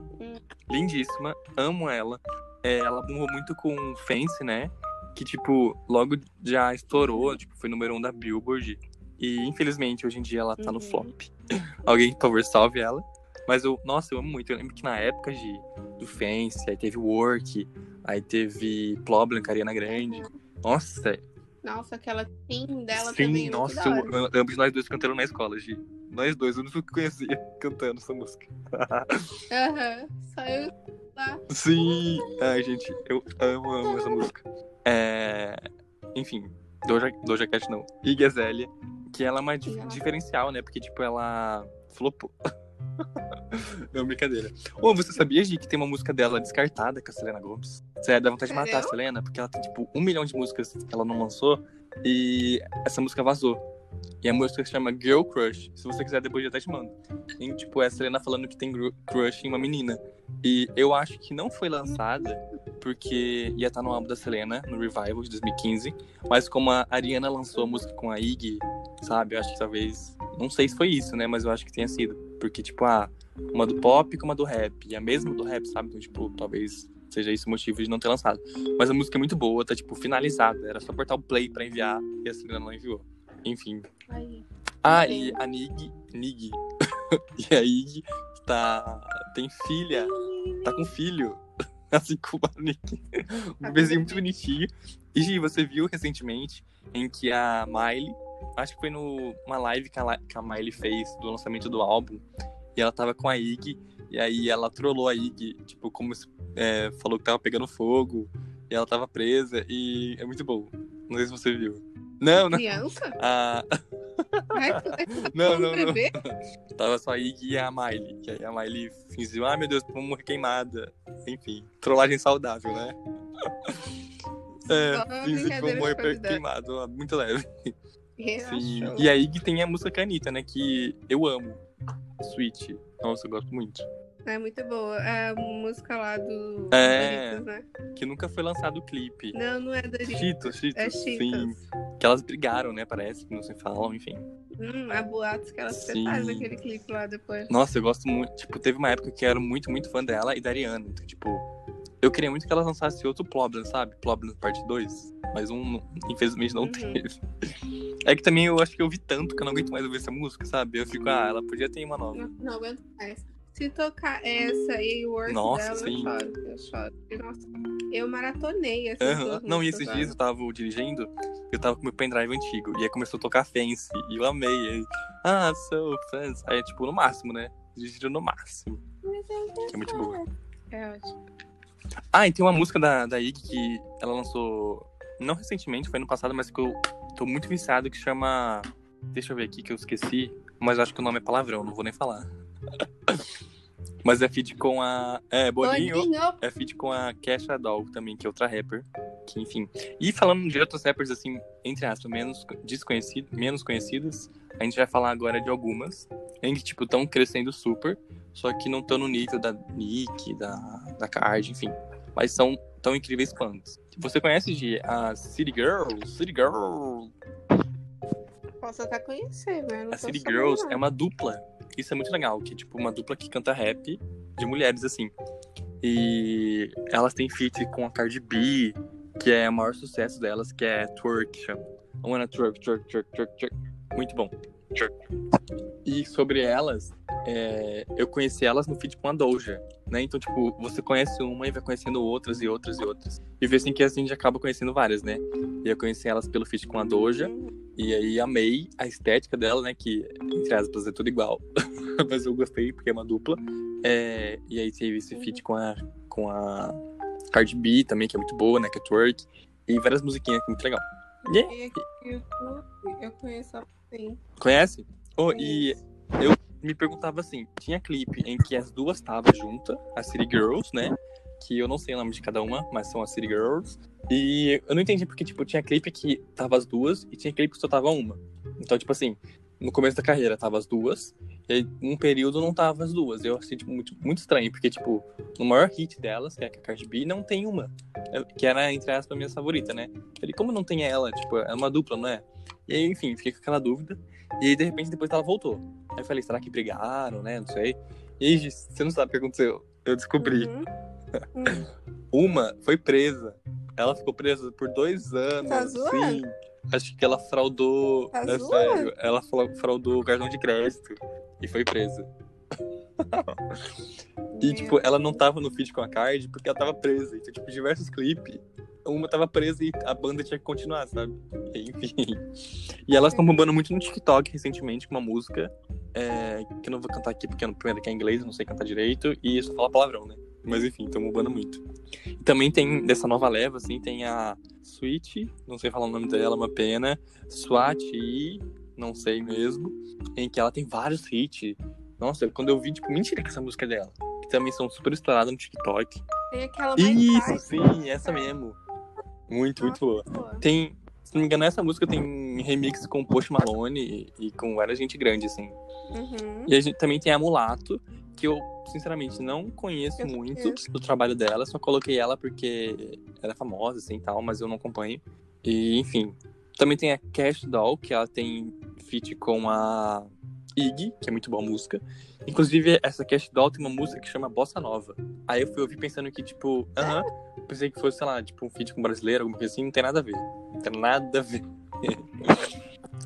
lindíssima, amo ela. É, ela bombou muito com Fence, né? Que, tipo, logo já estourou, tipo, foi número um da Billboard. E, infelizmente, hoje em dia ela tá no Uhum. flop. Alguém, por favor, salve ela. Mas eu, nossa, eu amo muito. Eu lembro que na época de, do Fence, aí teve Work, aí teve Problem, com a Ariana Grande. Nossa, Nossa, aquela team dela sim, também é muito nossa, eu, ambos nós dois cantando na escola, Gi. Nós dois, o único que conhecia cantando essa música. Aham, só eu lá. Sim! Ai, gente, eu amo, amo essa música. É... Enfim, Doja, Doja Cat não. Iggy Azalea, que ela é uma E ela- diferencial, né? Porque, tipo, ela flopou. não, brincadeira. Ô, você sabia, Gi, que tem uma música dela descartada com a Selena Gomes? Sério, dá vontade de matar a? Selena, porque ela tem, tipo, um milhão de músicas que ela não lançou e essa música vazou. E a música se chama Girl Crush. Se você quiser, depois eu até te mando. E, tipo, é a Selena falando que tem crush em uma menina. E eu acho que não foi lançada porque ia estar no álbum da Selena, no Revival de 2015. Mas como a Ariana lançou a música com a Iggy, sabe? Eu acho que talvez. Não sei se foi isso, né? Mas eu acho que tenha sido. Porque, tipo, ah, uma do pop com uma do rap. E a mesma do rap, sabe? Então, tipo, talvez seja esse o motivo de não ter lançado. Mas a música é muito boa, tá, tipo, finalizada. Era só apertar o play pra enviar e a Selena não enviou. Enfim. Aí. Ah, e a Nig, Nig e a Ig tá, tem filha, tá com filho, assim como a Nig. Um bebezinho muito bonitinho. E você viu recentemente em que a Miley, acho que foi numa live que a, que a Miley fez do lançamento do álbum, e ela tava com a Ig, e aí ela trollou a Ig, tipo, como se, é, falou que tava pegando fogo, e ela tava presa, e é muito bom. Não sei se você viu. Não, não. Criança? A, Ai, não, um não, não. bebê? Tava só a Iggy e a Miley. Que aí a Miley fingiu, ah, meu Deus, vamos morrer queimada. Enfim, trollagem saudável, né? É, Só fingir que vamos morrer queimado, muito leve. E a Iggy tem a música com a Anitta, né? Que eu amo. Sweet. Nossa, eu gosto muito. É muito boa. É a música lá do É. Doritos, né? Que nunca foi lançado o clipe. Não, não é Doritos. Cheetos, Cheetos. É Sim. Cheetos. Que elas brigaram, né? Parece que não se falam, enfim. Hum, há boatos que elas Sim. separaram naquele clipe lá depois. Nossa, eu gosto muito. Tipo, teve uma época que eu era muito, muito fã dela e da Ariana. Então, tipo, eu queria muito que elas lançassem outro Problem, sabe? Problem parte 2. Mas um, infelizmente, não Uhum. teve. É que também eu acho que eu vi tanto que eu não aguento mais ouvir essa música, sabe? Eu fico, ah, ela podia ter uma nova. Não, não aguento mais. Se tocar essa e o work Nossa, dela, sim. eu choro. Eu choro. Nossa, eu maratonei essas duas Não, e esses dias eu tava dirigindo, eu tava com meu pendrive antigo, e aí começou a tocar Fancy, e eu amei. Aí, ah, so fancy. Aí, tipo, no máximo, né? Dirigindo no máximo. Que é muito boa. É ótimo. Ah, e tem uma música da, da Ig que ela lançou, não recentemente, foi ano passado, mas que eu tô muito viciado, que chama. Deixa eu ver aqui que eu esqueci, mas eu acho que o nome é palavrão, não vou nem falar. Mas é feat com a. É, Boninho. Boninho. É feat com a Kesha Doll também, que é outra rapper. Que, enfim. E falando de outros rappers, assim, entre aspas, menos desconhecidos, menos conhecidas, a gente vai falar agora de algumas, em que, tipo, estão crescendo super, só que não estão no nível da Nick, da, da Card, enfim. Mas são tão incríveis quanto. Você conhece de a City Girl? City Girl. Posso até conhecer? Não A City Girls é uma dupla. Isso é muito legal, que é tipo uma dupla que canta rap de mulheres, assim. E elas têm feat com a Cardi B, que é o maior sucesso delas, que é Twerk, chama. I wanna twerk, twerk, twerk, twerk, twerk. Muito bom. Twerk. E sobre elas, é, eu conheci elas no feat com a Doja, né? Então, tipo, você conhece uma e vai conhecendo outras e outras e outras. E vê assim que a gente acaba conhecendo várias, né? E eu conheci elas pelo feat com a Doja. E aí amei a estética dela, né? Que, entre aspas, é tudo igual. Mas eu gostei porque é uma dupla. É, e aí teve esse feat com a, com a Cardi B também, que é muito boa, né? Que é Twerk. E várias musiquinhas que é muito legal. YouTube, eu conheço assim. conhece? Oh, e eu me perguntava assim, tinha clipe em que as duas estavam juntas, as City Girls, né? Que eu não sei o nome de cada uma, mas são as City Girls. E eu não entendi porque, tipo, tinha clipe que tava as duas e tinha clipe que só tava uma. Então, tipo assim, no começo da carreira tava as duas, e aí um período não tava as duas. Eu achei, tipo, muito, muito estranho, porque, tipo, no maior hit delas, que é a Cardi B, não tem uma. É, Que era, entre aspas, a minha favorita, né? Falei, como não tem ela? Tipo, é uma dupla, não é? E aí, enfim, fiquei com aquela dúvida. E aí, de repente, depois ela voltou. Aí eu falei, será que brigaram, né? Não sei. E aí, você não sabe o que aconteceu. Eu descobri. Uhum. Uma foi presa. Ela ficou presa por dois anos. Tá? Sim. Acho que ela fraudou. Tá é sério. Ela fra- fraudou o cartão de crédito. E foi presa. E, tipo, ela não tava no feed com a Card porque ela tava presa. Então, tipo, diversos clipes. Uma tava presa e a banda tinha que continuar, sabe? Enfim. E elas estão bombando muito no TikTok recentemente com uma música. é, que eu não vou cantar aqui porque primeiro que é inglês, não sei cantar direito. E só fala palavrão, né? Mas enfim, estão bombando muito. E também tem, dessa nova leva, assim, tem a Sweet, não sei falar o nome dela, uma pena. Swat e não sei mesmo. Em que ela tem vários hits. Nossa, quando eu vi, tipo, mentira que essa música é dela. Que também são super estouradas no TikTok. Tem aquela Isso, tarde. sim, essa mesmo. Muito, muito boa. Pô, Tem, se não me engano, essa música tem remix com Post Malone e, e com várias gente grande, assim. Uhum. E a gente também tem a Mulato, que eu, sinceramente, não conheço Eu muito conheço. do trabalho dela, só coloquei ela porque ela é famosa, assim, tal, mas eu não acompanho. E, enfim. Também tem a Cash Doll, que ela tem feat com a Iggy, que é muito boa música. Inclusive, essa Cash Doll tem uma música que chama Bossa Nova. Aí eu fui ouvir pensando que, tipo, aham, pensei que fosse, sei lá, tipo, um feat com um brasileiro, alguma coisa assim, não tem nada a ver. Não tem nada a ver.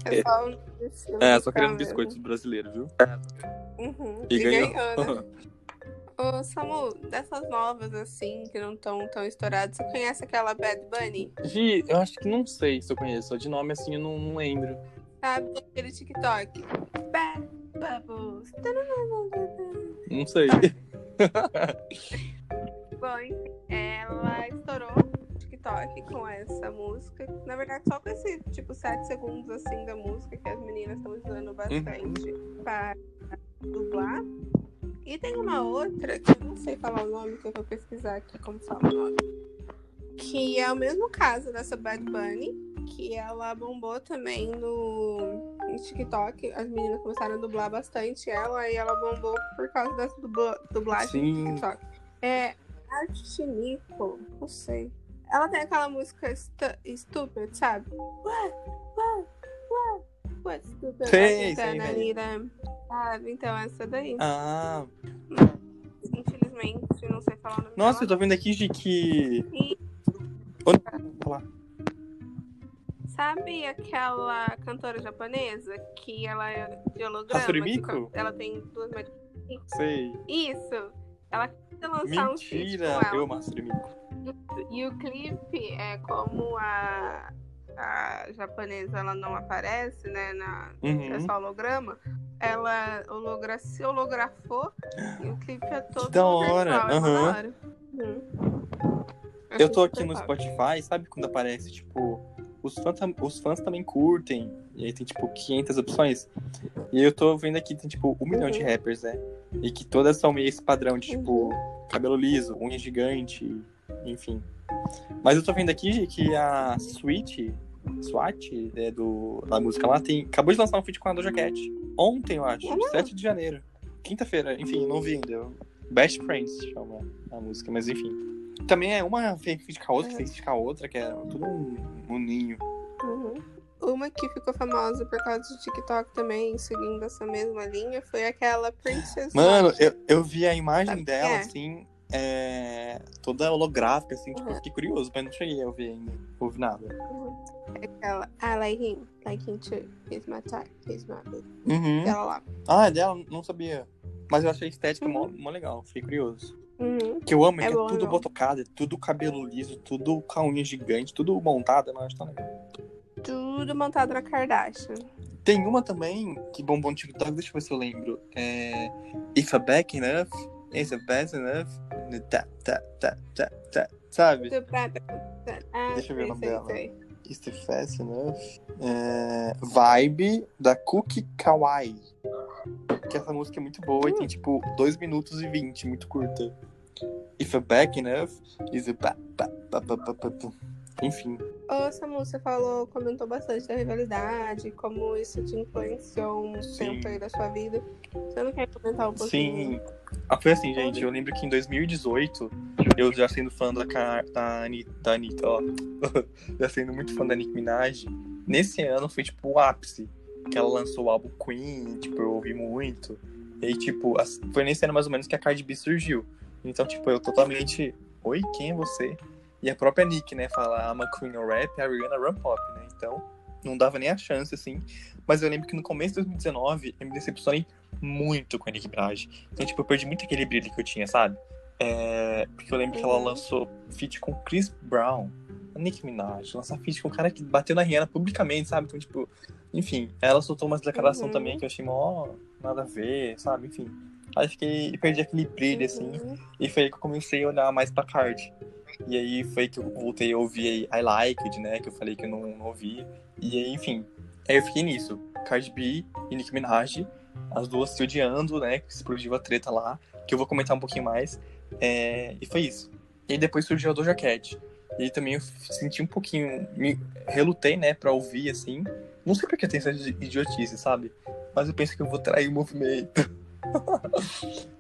É só, É, só querendo biscoitos brasileiros, viu? Uhum. E, ganhou. ganhou, né? Ô, Samu, dessas novas, assim, que não estão tão estouradas, você conhece aquela Bad Bunny? Gi, eu acho que não sei se eu conheço. De nome assim eu não, não lembro. Sabe aquele TikTok? Bad Bubbles. Não sei. Bom, enfim, ela estourou TikTok com essa música. Na verdade, só com esse, tipo, 7 segundos, assim, da música que as meninas estão usando bastante para dublar. E tem uma outra, que eu não sei falar o nome, que eu vou pesquisar aqui como fala o nome. Que é o mesmo caso dessa Bad Bunny, que ela bombou também no, no TikTok, as meninas começaram a dublar bastante ela e ela bombou por causa dessa dubla, dublagem Sim. no TikTok. É. Arte Nico, não sei. Ela tem aquela música stu Stupid, sabe? What? What? What? What stupid? Sei, sei. Sabe? Então, essa daí. Ah, Infelizmente, não sei falar o nome nossa, eu dela. tô vendo aqui de que. E Falar. sabe aquela cantora japonesa que ela é de holograma? Co- ela tem duas. Sei. Isso! Ela quer lançar um feat Mentira! com ela. Eu, Márcio Mico. E o clipe é como a, a japonesa ela não aparece, né? Na, É Uhum. só holograma. Ela hologra se holografou e o clipe é todo da hora, virtual, é mó da aham. hora. Uhum. Eu tô aqui no. Spotify, sabe quando aparece, tipo, os fãs, os fãs também curtem, e aí tem, tipo, 500 opções. E eu tô vendo aqui, tem, tipo, um milhão de Uhum. rappers, né? E que todas são meio esse padrão de, tipo, cabelo liso, unha gigante, enfim. Mas eu tô vendo aqui que a Sweet, Swat, é do, da música lá, tem, acabou de lançar um feat com a Doja Cat. Ontem, eu acho, Uhum. 7 de janeiro. Quinta-feira, enfim, não vi ainda. Best Friends chama a música, mas enfim. Também é uma fez feat com a outra, Uhum. fez feat com a outra, que é tudo um, um ninho. Uhum. Uma que ficou famosa por causa do TikTok também, seguindo essa mesma linha, foi aquela Princess Mano, eu, eu vi a imagem Sabe dela, é? assim, é, toda holográfica, assim, tipo, Uhum. eu fiquei curioso, mas não cheguei a ouvir ainda. Ouvi nada. Aquela I like him, like him too. He's my type, he's my baby. Uhum. Aquela lá. Ah, é dela? Não sabia. Mas eu achei a estética mó, Uhum. mó legal, fiquei curioso. Uhum. que eu amo é, É que é bom, é tudo botocado, é tudo cabelo liso, tudo com a unha gigante, tudo montado, acho tão legal. Tudo montado na Kardashian. Tem uma também que bombou no TikTok, deixa eu ver se eu lembro. É. If a back enough, is a bad enough. Tá, tá, tá, tá, tá. Sabe? Ah, Deixa eu ver o nome sei, dela. sei. Is the fast enough? É, Vibe da Cookie Kawaii. Que essa música é muito boa e tem tipo 2 minutos e 20, muito curta. If a back enough, is a ba, ba, ba, ba, ba. Enfim. Ô, Samu, você falou, comentou bastante da rivalidade, como isso te influenciou um Sim. tempo aí da sua vida. Você não quer comentar um pouquinho? Sim. Ah, foi assim, gente. Eu lembro que em 2018, eu já sendo fã da, da, Ani- da Anitta, ó. já sendo muito fã da Nicki Minaj. Nesse ano foi, tipo, o ápice. Que ela lançou o álbum Queen, tipo, eu ouvi muito. E tipo, foi nesse ano mais ou menos que a Cardi B surgiu. Então, tipo, eu totalmente. Oi, quem é você? E a própria Nick, né, fala I'm a Queen of Rap, a Rihanna Run Pop, né? Então, não dava nem a chance, assim. Mas eu lembro que no começo de 2019, eu me decepcionei muito com a Nicki Minaj. Então, tipo, eu perdi muito aquele brilho que eu tinha, sabe? É, Porque eu lembro que ela Uhum. lançou feat com Chris Brown, a Nicki Minaj, lançar feat com um cara que bateu na Rihanna publicamente, sabe? Então, tipo, enfim, ela soltou umas declarações Uhum. também que eu achei mó nada a ver, sabe? Enfim. Aí fiquei, perdi aquele brilho, assim. Uhum. E foi aí que eu comecei a olhar mais pra card. E aí foi que eu voltei a ouvir I Like It, né? Que eu falei que eu não, não ouvia. E aí, enfim. Aí eu fiquei nisso. Cardi B e Nicki Minaj. As duas se odiando, né? Que explodiu a treta lá. Que eu vou comentar um pouquinho mais. É, E foi isso. E aí depois surgiu a Doja Cat. E aí também eu senti um pouquinho. Me relutei, né? Pra ouvir, assim. Não sei porque tem essa idiotice, sabe? Mas eu penso que eu vou trair o movimento.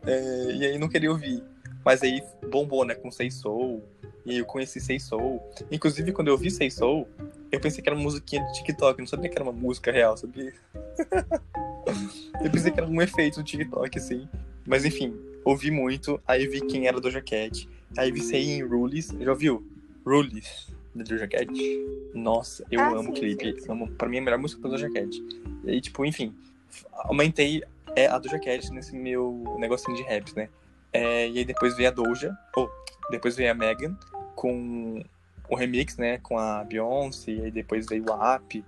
É, e aí não queria ouvir. Mas aí bombou, né, com Sei Soul. E eu conheci Sei Soul. Inclusive, quando eu vi Sei Soul, eu pensei que era uma musiquinha de TikTok. Eu não sabia que era uma música real, sabia? eu pensei que era um efeito do TikTok, assim. Mas enfim, ouvi muito. Aí vi quem era Doja Cat. Aí vi sei em Rules. Já ouviu? Rules, da Doja Cat. Nossa, eu Ah, amo sim, o clipe. sim, sim. Amo, pra mim, é a melhor música da Doja Cat. E aí, tipo, enfim, aumentei é, a Doja Cat nesse meu negocinho de raps, né? É, e aí depois veio a Doja, ou depois veio a Megan com o remix, né? Com a Beyoncé, e aí depois veio o App.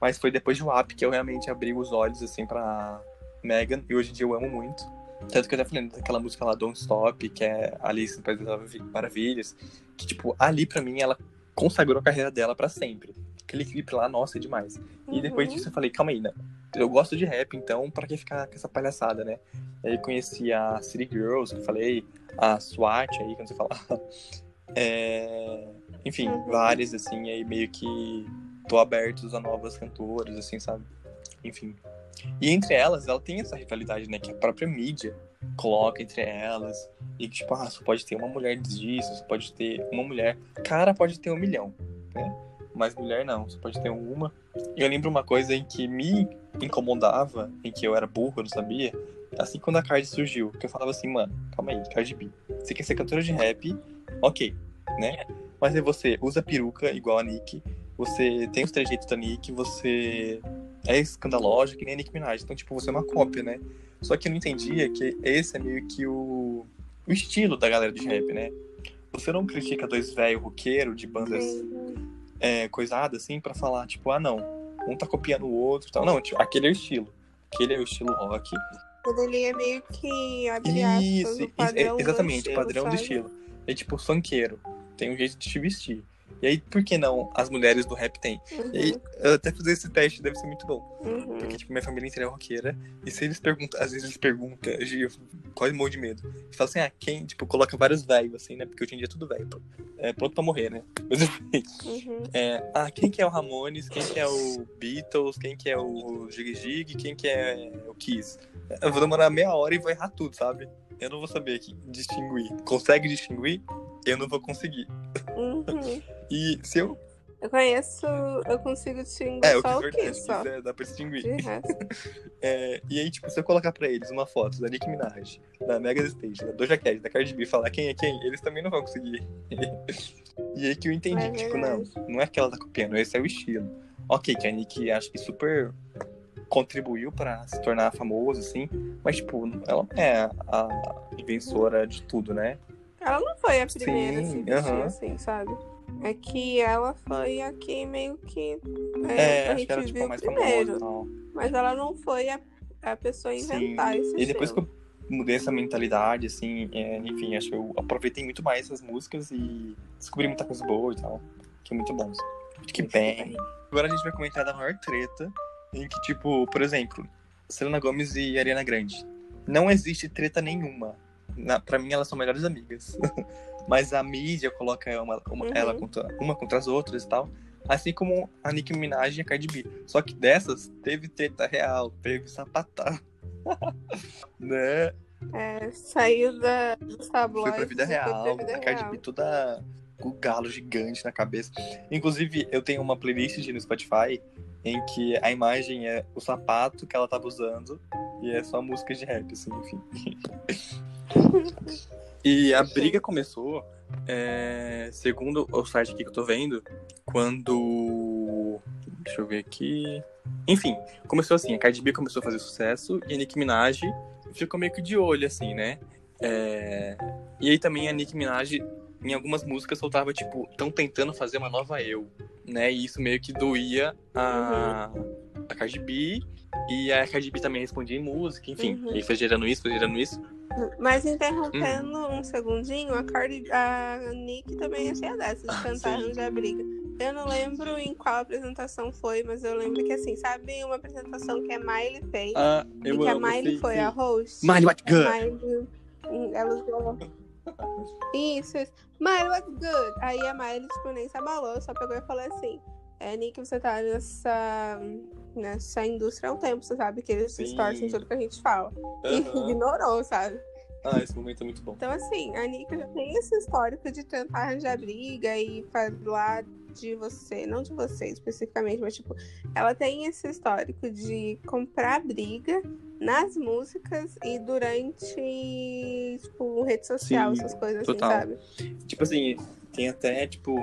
Mas foi depois do App que eu realmente abri os olhos, assim, pra Megan, e hoje em dia eu amo muito. Tanto que eu até falei daquela música lá, Don't Stop, que é Alice País das Maravilhas, que, tipo, ali pra mim ela consagrou a carreira dela pra sempre. Aquele clipe lá, nossa, é demais. E depois Uhum. disso eu falei, calma aí, né? Eu gosto de rap, então pra que ficar com essa palhaçada, né? Aí conheci a City Girls, que eu falei, a SWAT aí, quando você fala. É... Enfim, Uhum. várias, assim, aí meio que tô aberto a novas cantoras, assim, sabe? enfim. E entre elas, ela tem essa rivalidade, né? Que a própria mídia coloca entre elas. E que, tipo, ah, só pode ter uma mulher disso, só pode ter uma mulher. Cara pode ter um milhão, né? Mas mulher não, só pode ter uma. E eu lembro uma coisa em que me incomodava, em que eu era burro, eu não sabia. Assim quando a Cardi surgiu, que eu falava assim, mano, calma aí, Cardi B. Você quer ser cantora de rap, ok, né? Mas aí você usa peruca igual a Nick, você tem os trejeitos da Nick, você é escandalosa que nem a Nick Minaj. Então, tipo, você é uma cópia, né? Só que eu não entendia que esse é meio que o, o estilo da galera de rap, né? Você não critica dois velhos roqueiros de bandas é, coisadas, assim, para falar, tipo, ah, não, um tá copiando o outro tal. Não, tipo, aquele é o estilo. Aquele é o estilo rock. Quando ele é meio que abre aspas, Isso, o padrão exatamente, do estilo, padrão sabe? do estilo. É tipo funkeiro. Tem um jeito de te vestir. E aí, por que não as mulheres do rap têm? Uhum, E aí, eu até fazer esse teste deve ser muito bom. uhum. Porque, tipo, minha família inteira é roqueira. E se eles perguntam, às vezes eles perguntam, eu quase morro de medo. Eles falam assim, ah, quem? Tipo, coloca vários velhos, assim, né? Porque hoje em dia é tudo velho. É pronto pra morrer, né? Mas enfim. Uhum. É, ah, quem que é o Ramones? Quem que é o Beatles? Quem que é o Jig Jig? Quem que é o Kiss? Eu vou demorar meia hora e vou errar tudo, sabe? Eu não vou saber aqui distinguir. Consegue distinguir? Eu não vou conseguir. Uhum. E se eu. Eu conheço, eu consigo distinguir É, só é o que só. é, dá pra distinguir. É, e aí, tipo, se eu colocar pra eles uma foto da Nicki Minaj, da Mega Stage, da Doja Cat, da Cardi B, falar quem é quem, eles também não vão conseguir. e aí que eu entendi, É que, tipo, não, não é que ela tá copiando, esse é o estilo. Ok, que a Nicki acho que super contribuiu pra se tornar famosa, assim, mas, tipo, ela não é a inventora de tudo, né? Ela não foi a primeira Sim, a se vestir aham. assim, sabe? É que ela foi a que meio que É, a acho gente que era, tipo, a viu mais primeiro. famosa e tal. Mas ela não foi a, a pessoa a inventar esse E depois que estilo. eu mudei essa mentalidade, assim, é, enfim, acho que eu aproveitei muito mais essas músicas e descobri muita coisa boa e tal, que é muito bom. Que bem. Agora a gente vai comentar da maior treta, em que, tipo, por exemplo, Selena Gomes e Ariana Grande. Não existe treta nenhuma. Na, pra mim, elas são melhores amigas. Mas a mídia coloca uma, uma- Uhum. ela contra, uma contra as outras e tal. Assim como a Nicki Minaj e a Cardi B. Só que dessas, teve treta real, teve sapatão. né? É, saiu da, dos Foi tabloides. pra vida foi pra real. vida a Cardi real. B toda com o galo gigante na cabeça. Inclusive, eu tenho uma playlist no Spotify em que a imagem é o sapato que ela tava usando e é só música de rap, assim, enfim. e a briga começou, é, segundo o site aqui que eu tô vendo, quando. Deixa eu ver aqui. Enfim, começou assim, a Cardi B começou a fazer sucesso e a Nicki Minaj ficou meio que de olho, assim, né? É, E aí também a Nicki Minaj, em algumas músicas, soltava, tipo, tão tentando fazer uma nova eu, né? E isso meio que doía a, a Cardi B. E a Cardi B também respondia em música, enfim. Uhum. E foi gerando isso, foi gerando isso. Mas interrompendo um segundinho, a Cardi, a Nick também achei dessas, de Ah, cantar sim. já briga. Eu não lembro em qual apresentação foi, mas eu lembro que assim, sabe uma apresentação que a Miley fez? Ah, e que a amo, Miley sim, foi sim. a host? Miley, what A good? Miley, hum, ela usou. Isso, isso. Miley, what's good? Aí a Miley, tipo, nem se abalou, só pegou e falou assim: É, Nick, você tá nessa, nessa indústria há um tempo, você sabe que eles Sim. distorcem tudo que a gente fala. E Aham. ignorou, sabe? Ah, esse momento é muito bom. Então, assim, a Nika já tem esse histórico de tentar arranjar briga e falar de você, não de você especificamente, mas, tipo, ela tem esse histórico de comprar briga nas músicas e durante, tipo, rede social, Sim, essas coisas total. assim, sabe? Tipo assim, tem até, tipo,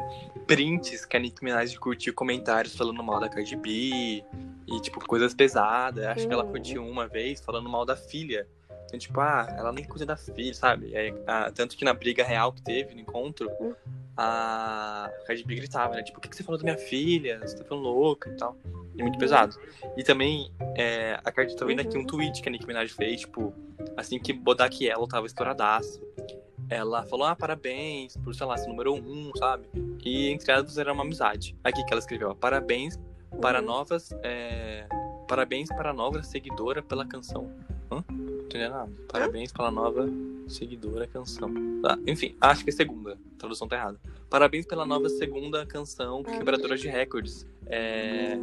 prints que a Nicki Minaj curtiu comentários falando mal da Cardi B e, tipo, coisas pesadas. Acho que ela Uhum. curtiu uma vez falando mal da filha. Então, tipo, ah, ela nem cuida da filha, sabe? Aí, ah, tanto que na briga real que teve no encontro, Uhum. a Cardi B gritava, né? Tipo, o que, que você falou da minha filha? Você tá falando louca e tal. E muito Uhum. pesado. E também, é, a Cardi tá vendo aqui um tweet que a Nicki Minaj fez, tipo, assim que Bodak Yellow tava estouradaço. Ela falou, ah, parabéns por, sei lá, ser número um, sabe? E entre elas era uma amizade. Aqui que ela escreveu, ó, parabéns para Uhum. novas. é, Parabéns para a nova seguidora pela canção. Hã? Não entendi nada. Parabéns pela nova seguidora canção. Ah, enfim, acho que é segunda. A tradução tá errada. Parabéns pela nova segunda canção Ah. quebradora de recordes. É,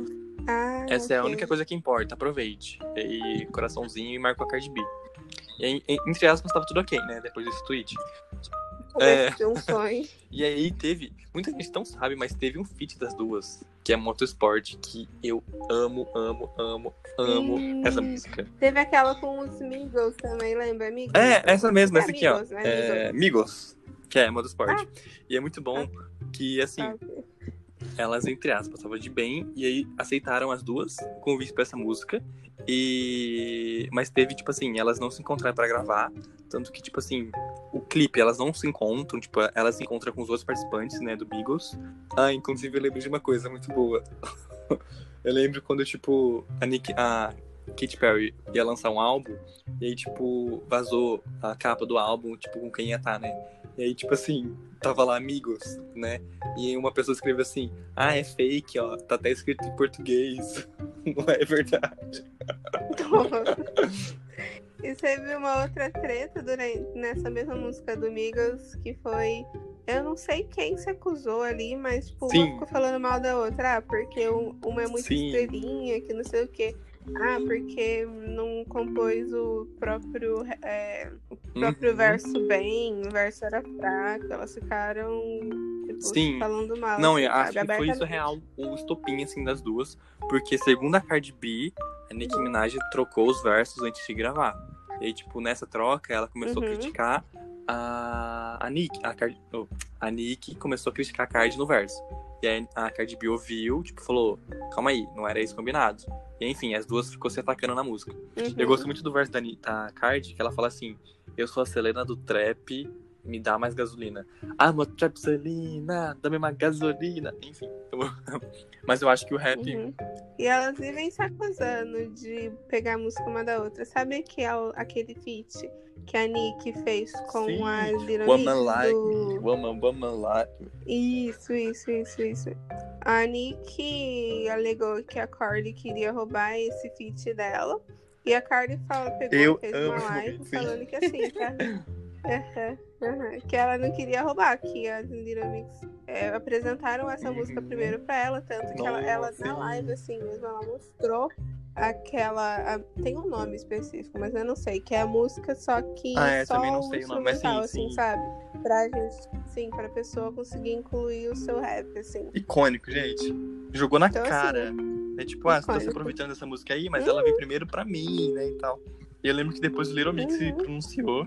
Ah, Essa okay. é a única coisa que importa, aproveite. E coraçãozinho e marcou a Cardi B. E entre aspas, tava tudo ok, né? Depois desse tweet. É. Um sonho. E aí teve, muita gente não sabe, mas teve um feat das duas, que é Motorsport, que eu amo, amo, amo, amo Hum. essa música. Teve aquela com os Migos também, lembra? Migos? É, essa mesma, essa aqui, ó. Migos, né? É, Migos, que é Motorsport. Ah. E é muito bom que, assim, Ah, elas, entre aspas, estavam de bem, e aí aceitaram as duas convite pra essa música. E. Mas teve, tipo assim, elas não se encontraram pra gravar. Tanto que, tipo assim, o clipe, elas não se encontram, tipo, elas se encontram com os outros participantes, né, do Beagles. Ah, inclusive eu lembro de uma coisa muito boa. eu lembro quando, tipo, a Nick. A Katy Perry ia lançar um álbum, e aí, tipo, vazou a capa do álbum, tipo, com quem ia estar, né? E aí, tipo assim, tava lá amigos, né? E uma pessoa escreveu assim: Ah, é fake, ó. Tá até escrito em português. Não é verdade. E você viu uma outra treta durante, nessa mesma música do Migos, que foi. Eu não sei quem se acusou ali, mas tipo, uma ficou falando mal da outra. Ah, porque um- uma é muito Sim. estrelinha, que não sei o quê. Ah, porque não compôs o próprio, é, o próprio Uhum. verso bem, o verso era fraco. Elas ficaram tipo, Sim. falando mal. Não, assim, eu acho que foi isso real, o estopim, assim, das duas. Porque, segundo a Cardi B, a Nicki Minaj trocou os versos antes de gravar. E aí, tipo, nessa troca, ela começou a Uhum. criticar a, a Nick. A, Cardi, oh, a Nick começou a criticar a Cardi no verso. E aí a Cardi B ouviu, tipo, falou, calma aí, não era isso combinado. E enfim, as duas ficou se atacando na música. Uhum. Eu gosto muito do verso da, da Cardi, que ela fala assim: Eu sou a Selena do trap, me dá mais gasolina. I'm a trap Selena, dá-me uma gasolina. Enfim, eu- mas eu acho que o rap. Uhum. E elas vivem se acusando de pegar a música uma da outra. Sabe que é aquele feat que a Nick fez com Sim, a Little Woman like do... woman, woman like. Isso, isso, isso, isso. A Nick alegou que a Cardi queria roubar esse feat dela. E a Cardi fala, pegou, Eu fez amo uma live sim. falando que assim, tá? Aham. Que ela não queria roubar, que a Little Mix é, apresentaram essa Uhum. música primeiro pra ela, tanto que ela, ela Nossa, na live, assim mesmo, ela mostrou aquela. a- tem um nome específico, mas eu não sei, que é a música, só que Ah, é, só também não sei o nome, mas sim, assim, sim. sabe? Pra gente, sim, pra pessoa conseguir incluir o seu rap, assim. Icônico, gente. Jogou na Então, assim, cara. É tipo, ah, você tá se aproveitando dessa música aí, mas ela veio primeiro pra mim, né, e tal. E eu lembro que depois o Little Mix se Uhum. pronunciou.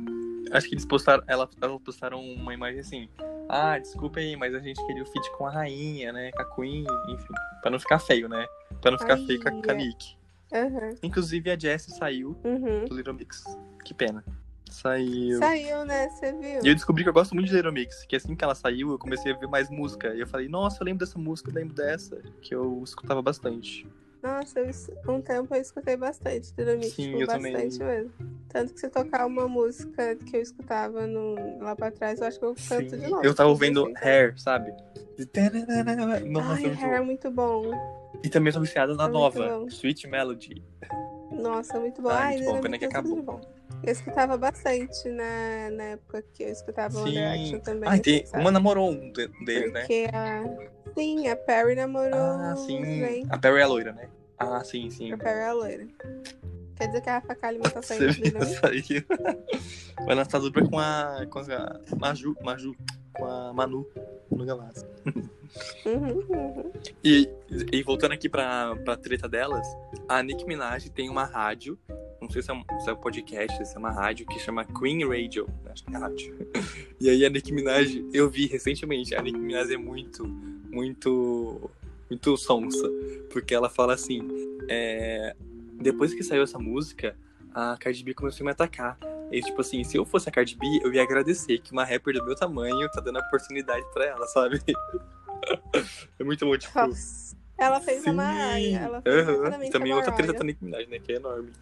Acho que eles postaram, ela, elas postaram uma imagem assim. Ah, desculpa aí, mas a gente queria o feat com a rainha, né, com a Queen, enfim. Pra não ficar feio, né? Pra não ficar Ai, feio com a, com a. Nick. Aham. Inclusive a Jessie saiu Uhum. do Little Mix. Que pena. Saiu. Saiu, né? Você viu? E eu descobri que eu gosto muito de Little Mix, que assim que ela saiu, eu comecei a ver mais música. E eu falei, nossa, eu lembro dessa música, eu lembro dessa, que eu escutava bastante. Nossa, eu, um tempo eu escutei bastante Little Mix, Sim, tipo, eu também. bastante mesmo. Tanto que se tocar uma música que eu escutava no, lá pra trás, eu acho que eu canto Sim. de novo. Eu tava tipo ouvindo assim? Hair, sabe? Nossa, Ai, muito Hair é muito bom. E também tô viciada na É nova, bom. Sweet Melody. Nossa, muito bom. Ai, Ai, muito bom, Little pena que acabou. bom. Eu escutava bastante na, na época que eu escutava One Direction Sim. também. Ah, tem, assim, sabe? uma namorou um de- deles, né? Porque a. Sim, a Perry namorou. Ah, sim. Zayn. A Perry é loira, né? Ah, sim, sim. A Perry é a loira. Quer dizer que a Rafa Kalimann tá Você saindo do viu saiu. Vai lançar dupla com a. com a Maju, Maju, com a Manu no Galáxia. Uhum, uhum. E, e voltando aqui pra, pra treta delas, a Nicki Minaj tem uma rádio, não sei se é um, se é um podcast, se é uma rádio, que chama Queen Radio. Acho que é rádio. E aí a Nicki Minaj, eu vi recentemente, a Nicki Minaj é muito, muito, muito sonsa. Porque ela fala assim, é, depois que saiu essa música, a Cardi B começou a me atacar. E tipo assim, se eu fosse a Cardi B, eu ia agradecer que uma rapper do meu tamanho tá dando a oportunidade pra ela, sabe? é muito bom, tipo... Ela fez a Mariah. Ela fez exatamente Também outra treta da Nicki Minaj, né? Que é enorme.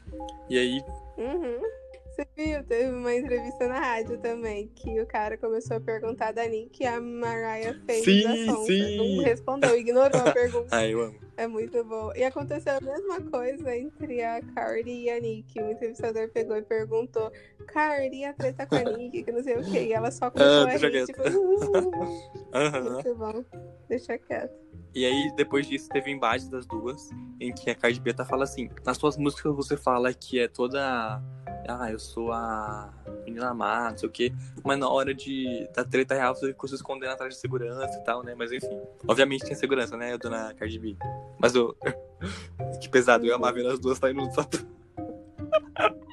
E aí, Uhum. Você viu? Teve uma entrevista na rádio também, que o cara começou a perguntar da Nick e a Mariah fez Sim, a sonsa. sim. Não respondeu, ignorou a pergunta. ah, eu amo. É muito bom. E aconteceu a mesma coisa entre a Cardi e a Nick. O entrevistador pegou e perguntou: Cardi, a treta com a Nick, que não sei o quê. E ela só começou ah, a rir, tipo, uhum. Muito bom. Deixa quieto. E aí, depois disso, teve um embate das duas, em que a Cardi B tá fala assim: nas suas músicas você fala que é toda ah, eu sou a menina má, não sei o quê. Mas na hora de, da treta real, você ficou se escondendo atrás de segurança e tal, né? Mas enfim. Obviamente tem segurança, né, dona Cardi B? Mas eu. que pesado, eu amava ver as duas saindo do sapato.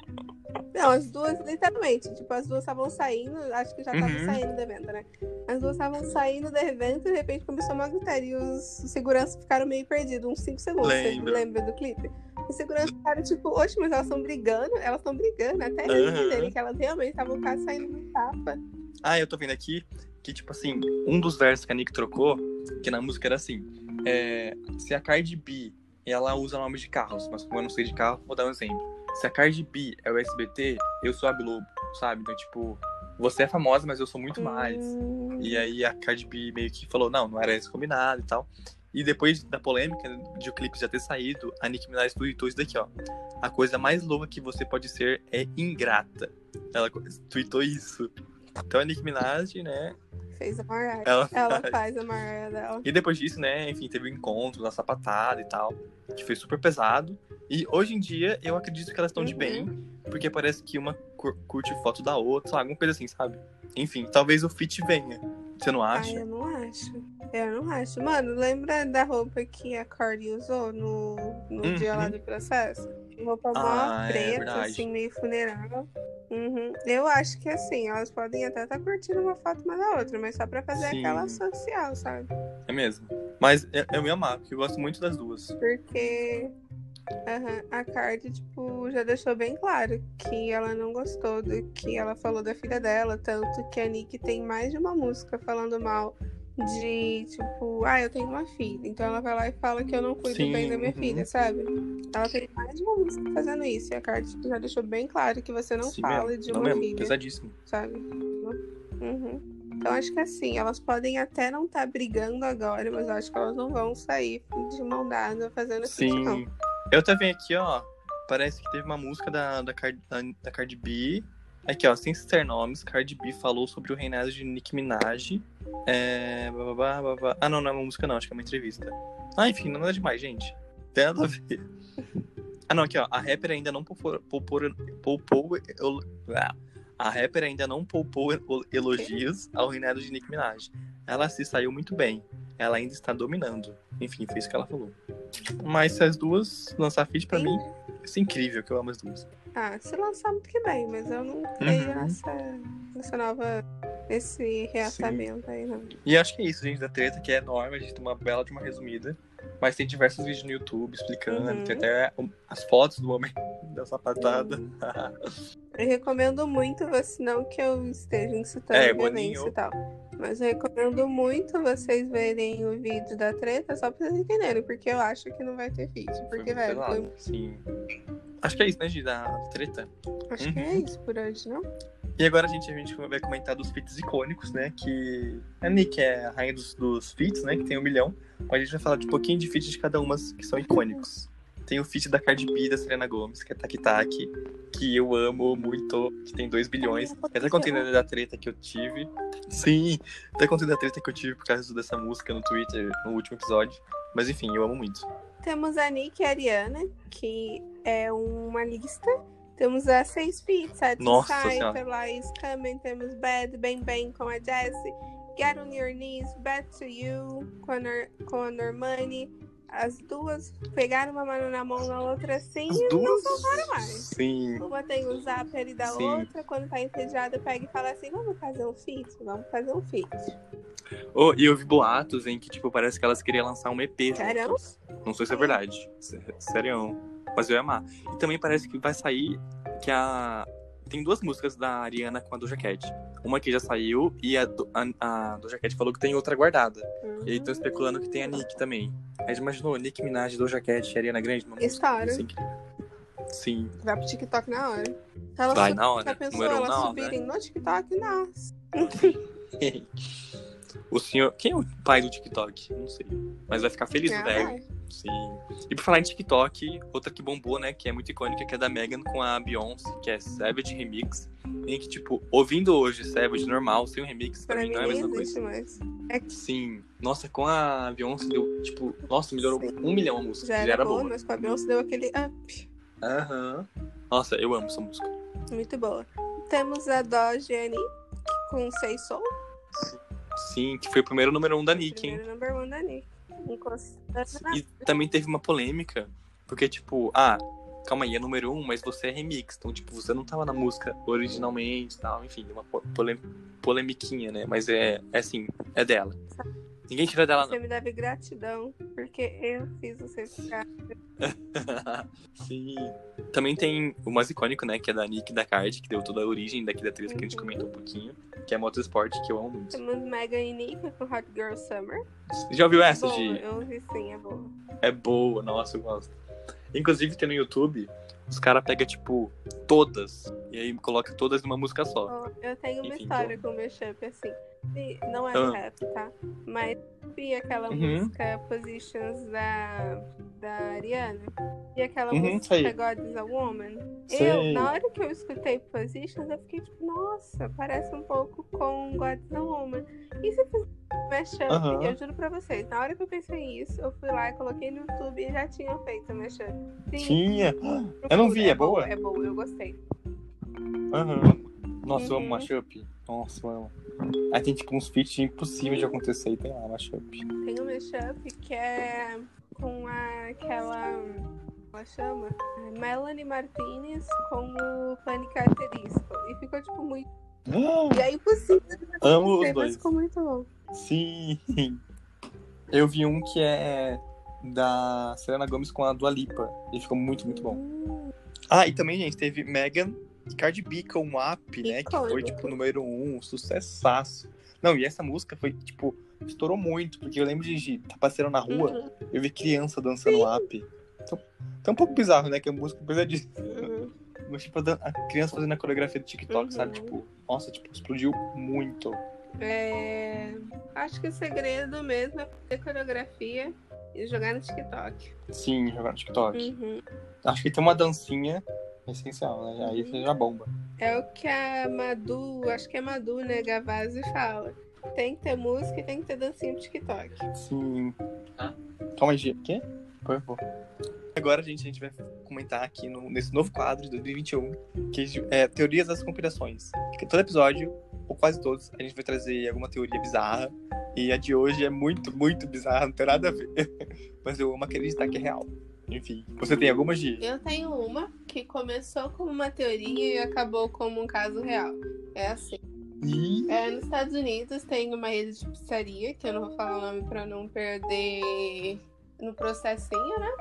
Não, as duas, literalmente. Tipo, as duas estavam saindo, acho que já estavam uhum. saindo do evento, né? As duas estavam saindo do evento e de repente começou uma gritaria e os seguranças ficaram meio perdidos, uns 5 segundos. Lembra. Lembra do clipe? Os seguranças ficaram tipo, oxe, mas elas estão brigando, elas estão brigando, até uhum. entenderem que elas realmente estavam quase saindo do tapa. Ah, eu tô vendo aqui que, tipo assim, um dos versos que a Nick trocou, que na música era assim: é, se a Cardi B ela usa nome de carros, mas como eu não sei de carro, vou dar um exemplo se a Cardi B é o SBT, eu sou a Globo, sabe? Então, tipo, você é famosa, mas eu sou muito mais. E aí a Cardi B meio que falou, não, não era isso combinado e tal. E depois da polêmica de o clipe já ter saído, a Nicki Minaj tweetou isso daqui, ó. A coisa mais louca que você pode ser é ingrata. Ela tweetou isso. Então a Nicki Minaj, né, fez a Mariah. Ela, ela faz a Mariah dela. E depois disso, né, enfim, teve o um encontro na sapatada e tal, que foi super pesado. E hoje em dia, eu acredito que elas estão uhum. de bem, porque parece que uma curte foto da outra, alguma coisa assim, sabe? Enfim, talvez o fit venha. Você não acha? Ai, eu não acho. Eu não acho. Mano, lembra da roupa que a Cardi usou no, no uhum. dia lá do processo? Roupa mó ah, é preta, é assim, meio funeral. Uhum. Eu acho que assim, elas podem até estar tá curtindo uma foto uma da outra, mas só pra fazer Sim. aquela social, sabe? É mesmo. Mas eu, eu me amar, porque eu gosto muito das duas. Porque uhum, a Cardi, tipo, já deixou bem claro que ela não gostou do que ela falou da filha dela, tanto que a Nick tem mais de uma música falando mal de tipo, ah, eu tenho uma filha, então ela vai lá e fala que eu não cuido Sim, bem da minha uhum. filha, sabe? Ela tem mais de uma música fazendo isso, e a Cardi tipo, já deixou bem claro que você não Sim, fala mesmo. de uma não filha. Pesadíssimo. Sabe? Uhum. Então acho que assim, elas podem até não estar tá brigando agora, mas acho que elas não vão sair de mão dada fazendo assim, Sim. não. Eu também aqui, ó. Parece que teve uma música da, da, Card, da, da Cardi B Aqui, ó, sem citar nomes, Cardi B falou sobre o reinado de Nicki Minaj. É... Babá. Ah, não, não é uma música não, acho que é uma entrevista. Ah, enfim, nada demais, gente. Tem nada a ver. Ah, não, aqui, ó. A rapper ainda não poupou... poupou, poupou a rapper ainda não poupou elogios ao reinado de Nicki Minaj. Ela se saiu muito bem. Ela ainda está dominando. Enfim, foi isso que ela falou. Mas se as duas lançar feat pra Sim. mim, isso é incrível, que eu amo as duas. Ah, se lançar muito que bem, mas eu não creio uhum. nessa, nessa nova. Esse reatamento Sim. aí, não. E acho que é isso, gente, da treta, que é enorme. A gente tem uma bela de uma resumida. Mas tem diversos vídeos no YouTube explicando. Uhum. Tem até as fotos do momento da sapatada. Uhum. eu recomendo muito você, não que eu esteja incitando é, violência e tal. Mas eu recomendo muito vocês verem o vídeo da treta só pra vocês entenderem, porque eu acho que não vai ter vídeo. Porque, velho, foi... Sim. Acho que é isso, né, Gi, da treta. Acho uhum. que é isso por hoje, não? E agora a gente, a gente vai comentar dos feats icônicos, né? Que a Nick é a rainha dos, dos feats, né? Que tem um milhão. Mas a gente vai falar de um pouquinho de feats de cada uma que são icônicos. Tem o feat da Cardi B da Selena Gomes, que é Taki Taki, que eu amo muito, que tem 2 bilhões. Até contendo da treta que eu tive. Sim, até contendo da treta que eu tive por causa dessa música no Twitter no último episódio. Mas enfim, eu amo muito. Temos a Nick e a Ariana, que é uma lista. Temos a Seis Feet, Satisfy, Lies Coming. Temos Bad, Bang Bang com a Jessie. Get on Your Knees, Back to You com a, Nor com a Normani. As duas pegaram uma mão na mão na outra assim As e duas? não soltaram mais. Sim. Uma tem o zapper da Sim. outra, quando tá entediada, pega e fala assim: vamos fazer um feat? Vamos fazer um feat. Oh, e vi boatos em que, tipo, parece que elas queriam lançar um EP. Sério? Não sei se é verdade. Sério. Mas eu ia amar. E também parece que vai sair que a. Tem duas músicas da Ariana com a Doja Cat. Uma que já saiu e a, a, a Doja Cat falou que tem outra guardada. Uhum. E aí estão especulando que tem a Nick também. Aí imaginou Nick Minaj, Doja Cat e Ariana Grande? História. Sim. Vai pro TikTok na hora. Ela Vai na hora. Já pensou elas subirem no TikTok? Nossa. O senhor. Quem é o pai do TikTok? Não sei. Mas vai ficar feliz, é, velho. Sim. E por falar em TikTok, outra que bombou, né, que é muito icônica, que é da Megan com a Beyoncé, que é Savage Remix. Em que, tipo, ouvindo hoje Savage normal, sem o remix, pra, pra mim não é a mesma coisa. Mais. É... Sim. Nossa, com a Beyoncé deu, tipo, nossa, melhorou Sim. um milhão a música. Já era, já era boa, boa, mas com a Beyoncé deu aquele up. Aham. Uhum. Nossa, eu amo essa música. Muito boa. Temos a Doja Annie com Say Soul. Sim, que foi o primeiro número um da Nick, hein? Primeiro número um da Nick. E também teve uma polêmica, porque, tipo, ah, calma aí, é número um, mas você é remix. Então, tipo, você não tava na música originalmente e tal, enfim, uma polemiquinha, né? Mas é, é assim, é dela. Ninguém tira dela, Você não. me deve gratidão, porque eu fiz você ficar. Sim. Também tem o mais icônico, né? Que é da Nick da Card, que deu toda a origem daqui da uhum. que a gente comentou um pouquinho. Que é Motorsport, que eu amo muito. Temos Megan e Nick com Hot Girl Summer. Já ouviu essa, boa, Gi? Eu ouvi sim, é boa. É boa, nossa, eu gosto. Inclusive tem no YouTube os caras pegam, tipo, todas. E aí coloca todas numa música só. Oh, eu tenho uma Enfim, história com o Mashup, assim. Não é ah. rap, tá? Mas vi aquela uhum. música Positions da, da Ariana. E aquela uhum, música sei. God is a Woman. Sei. Eu, na hora que eu escutei Positions, eu fiquei tipo, nossa, parece um pouco com God is a Woman. E se fizer mashup, uhum. eu juro pra vocês, na hora que eu pensei isso, eu fui lá e coloquei no YouTube e já tinham feito mashup. Sim, Tinha? Eu não vi, é, é boa? É boa, eu gostei. Nossa, eu amo uhum. mashup. Nossa, eu amo. Aí tem tipo uns feats impossíveis de acontecer e tem lá mashup. Tem um mashup que é com a, aquela. Ela chama? Melanie Martinez com o Panic Asterisco. E ficou tipo muito. Ah, e é impossível. Amo os dois. ficou muito bom. Sim. Eu vi um que é da Selena Gomez com a Dua Lipa. E ficou muito, muito bom. Hum. Ah, e também, gente, teve Megan Cardi B com um app, né? Que foi, tipo, número um, sucessaço. Não, e essa música foi, tipo, estourou muito, porque eu lembro de estar tá passeando na rua, uhum. eu vi criança dançando Sim. app. Então, então, um pouco bizarro, né? Que a música precisa disso. Uhum. Mas, tipo, a criança fazendo a coreografia do TikTok, uhum. sabe? Tipo, nossa, tipo, explodiu muito. É... Acho que o segredo mesmo é fazer coreografia e jogar no TikTok. Sim, jogar no TikTok. Uhum. Acho que tem uma dancinha essencial, né? Aí você já bomba. É o que a Madu, acho que é Madu, né, Gavazzi fala. Tem que ter música e tem que ter dancinha pro TikTok. Sim. Ah. Calma aí, o quê? Por favor. Agora, gente, a gente vai comentar aqui no, nesse novo quadro de 2021, que é Teorias das Conspirações. Que todo episódio, ou quase todos, a gente vai trazer alguma teoria bizarra. E a de hoje é muito, muito bizarra, não tem nada a ver. Mas eu amo acreditar que é real. Enfim, você tem alguma, Gi? Eu tenho uma que começou como uma teoria e acabou como um caso real. É assim. E... É, nos Estados Unidos tem uma rede de pizzaria, que eu não vou falar o nome pra não perder no processinho, né?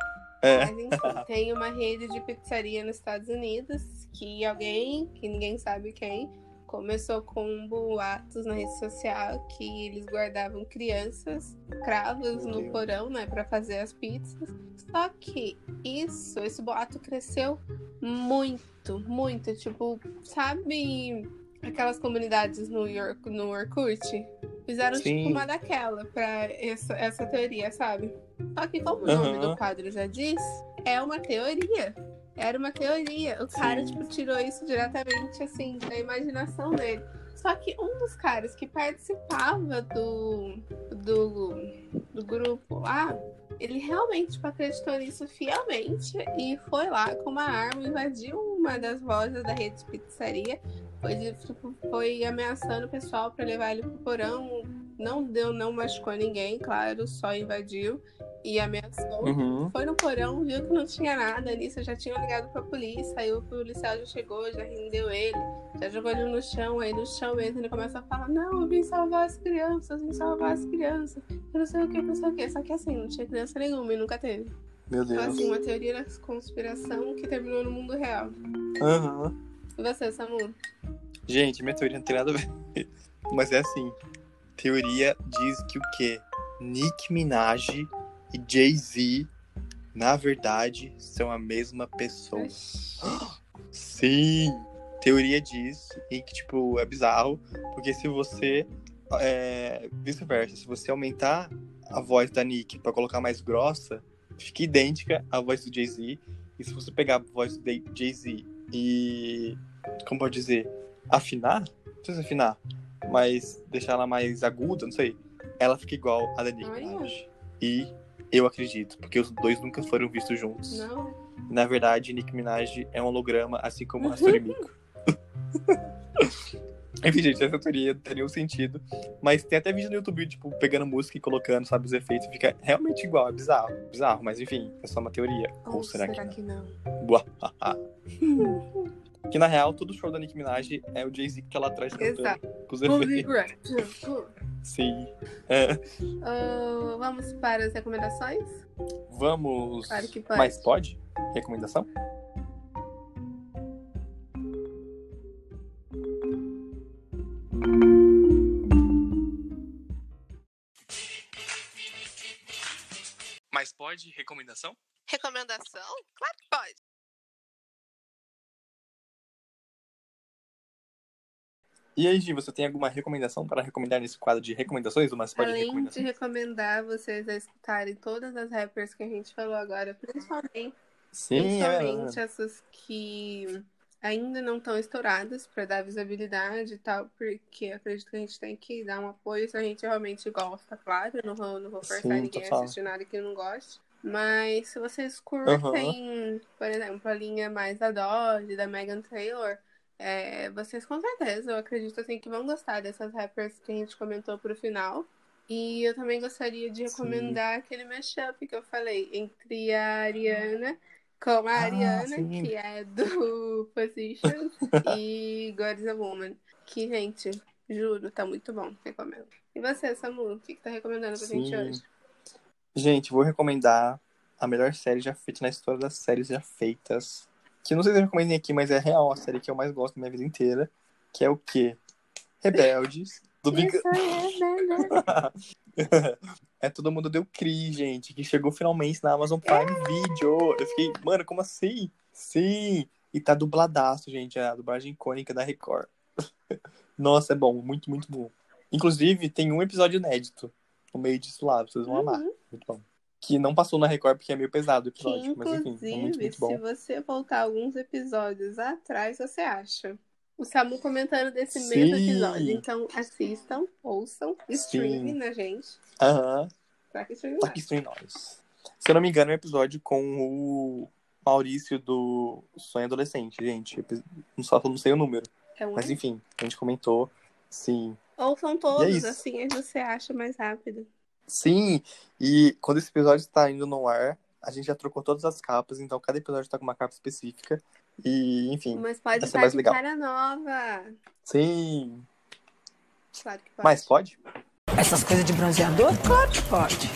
É. Mas enfim, tem uma rede de pizzaria nos Estados Unidos que alguém, que ninguém sabe quem, Começou com boatos na rede social que eles guardavam crianças cravas no porão, né, para fazer as pizzas. Só que isso, esse boato cresceu muito, muito. Tipo, sabe aquelas comunidades no, York, no Orkut? Fizeram tipo, Sim. tipo uma daquela pra essa, essa teoria, sabe? Só que como o nome do quadro já diz, é uma teoria. Era uma teoria. O cara, tipo, tirou isso diretamente, assim, da imaginação dele. Só que um dos caras que participava do, do, do grupo lá, ele realmente tipo, acreditou nisso fielmente e foi lá com uma arma, invadiu uma das lojas da rede de pizzaria, foi, tipo, foi ameaçando o pessoal para levar ele pro porão. Não deu, não machucou ninguém, claro, só invadiu e ameaçou. Uhum. Foi no porão, viu que não tinha nada nisso, já tinham ligado pra polícia, aí o policial já chegou, já rendeu ele, já jogou ele no chão, aí no chão mesmo ele começa a falar, não, eu vim salvar as crianças, vim salvar as crianças, eu não sei o que, não sei o que. Só que assim, não tinha criança nenhuma e nunca teve. Meu Deus. Então, assim, uma teoria da conspiração que terminou no mundo real. Aham. Uhum. E você, Samu? Gente, minha teoria não tem nada a ver. Mas é assim. Teoria diz que o quê? Nick Minaj e Jay-Z, na verdade, são a mesma pessoa. Sim! Teoria diz, e que, tipo, é bizarro, porque se você. É, vice-versa, se você aumentar a voz da Nick para colocar mais grossa, fica idêntica à voz do Jay-Z. E se você pegar a voz do Jay-Z e. Como pode dizer? Afinar? Não se afinar, mas deixar ela mais aguda, não sei. Ela fica igual a da Nicki Minaj. E eu acredito, porque os dois nunca foram vistos juntos. Não. Na verdade, Nicki Minaj é um holograma, assim como Rastori Mico. Enfim, gente, essa teoria não tem nenhum sentido. Mas tem até vídeo no YouTube, tipo, pegando música e colocando, sabe, os efeitos. Fica realmente igual, é bizarro. Bizarro, mas enfim, é só uma teoria. Ou, Ou será, será, que não? Que, não? que na real, todo show da Nicki Minaj é o Jay-Z que tá lá atrás cantando. Com os efeitos. Sim. É. Uh, vamos para as recomendações? Vamos. Claro que pode. Mas pode? Recomendação? Mas pode? Recomendação? Recomendação? Claro que pode. E aí, Gi, você tem alguma recomendação para recomendar nesse quadro de recomendações? Mas pode Além de recomendar vocês a escutarem todas as rappers que a gente falou agora, principalmente, Sim, principalmente é. essas que ainda não estão estouradas para dar visibilidade e tal, porque acredito que a gente tem que dar um apoio se a gente realmente gosta, claro. Eu não vou, não vou forçar Sim, ninguém a assistir nada que não goste. Mas se vocês curtem, por exemplo, a linha mais da Dodge, da Megan Taylor, é, vocês com certeza, eu acredito assim, que vão gostar dessas rappers que a gente comentou pro final. E eu também gostaria de recomendar aquele mashup que eu falei entre a Ariana com a Ah, Ariana, sim. que é do Positions, e God is a Woman. Que, gente, juro, tá muito bom. Recomendo. E você, Samu, o que, que tá recomendando pra gente Sim. hoje? Gente, vou recomendar a melhor série já feita na história das séries já feitas. Que não sei se eu recomendei aqui, mas é real a série que eu mais gosto da minha vida inteira. Que é o quê? Rebeldes. Do Big... É Todo Mundo Deu Cri, gente. Que chegou finalmente na Amazon Prime Video. Eu fiquei, mano, como assim? Sim. E tá dubladaço, gente. É a dublagem icônica da Record. Nossa, é bom. Muito, muito bom. Inclusive, tem um episódio inédito no meio disso lá. Vocês vão amar. Uhum. Muito bom. Que não passou na Record porque é meio pesado o Que, episódio. Mas enfim, inclusive, é muito, muito se você voltar alguns episódios atrás, você acha. O Samu comentando desse mesmo Sim. episódio. Então, assistam, ouçam, streamem na gente. Aham. Pra que streamem Tá mais. aqui entre nós. Se eu não me engano, é um episódio com o Maurício do Sonho Adolescente, gente. Não só não sei o número. É um Mas enfim, a gente comentou. Sim. Ouçam E é todos, isso. assim aí você acha mais rápido. Sim, e quando esse episódio está indo no ar, a gente já trocou todas as capas, então cada episódio está com uma capa específica. E, enfim, Mas pode ser estar mais de legal. cara nova. sim. Claro que pode. Mas pode? Essas coisas de bronzeador? Claro que pode.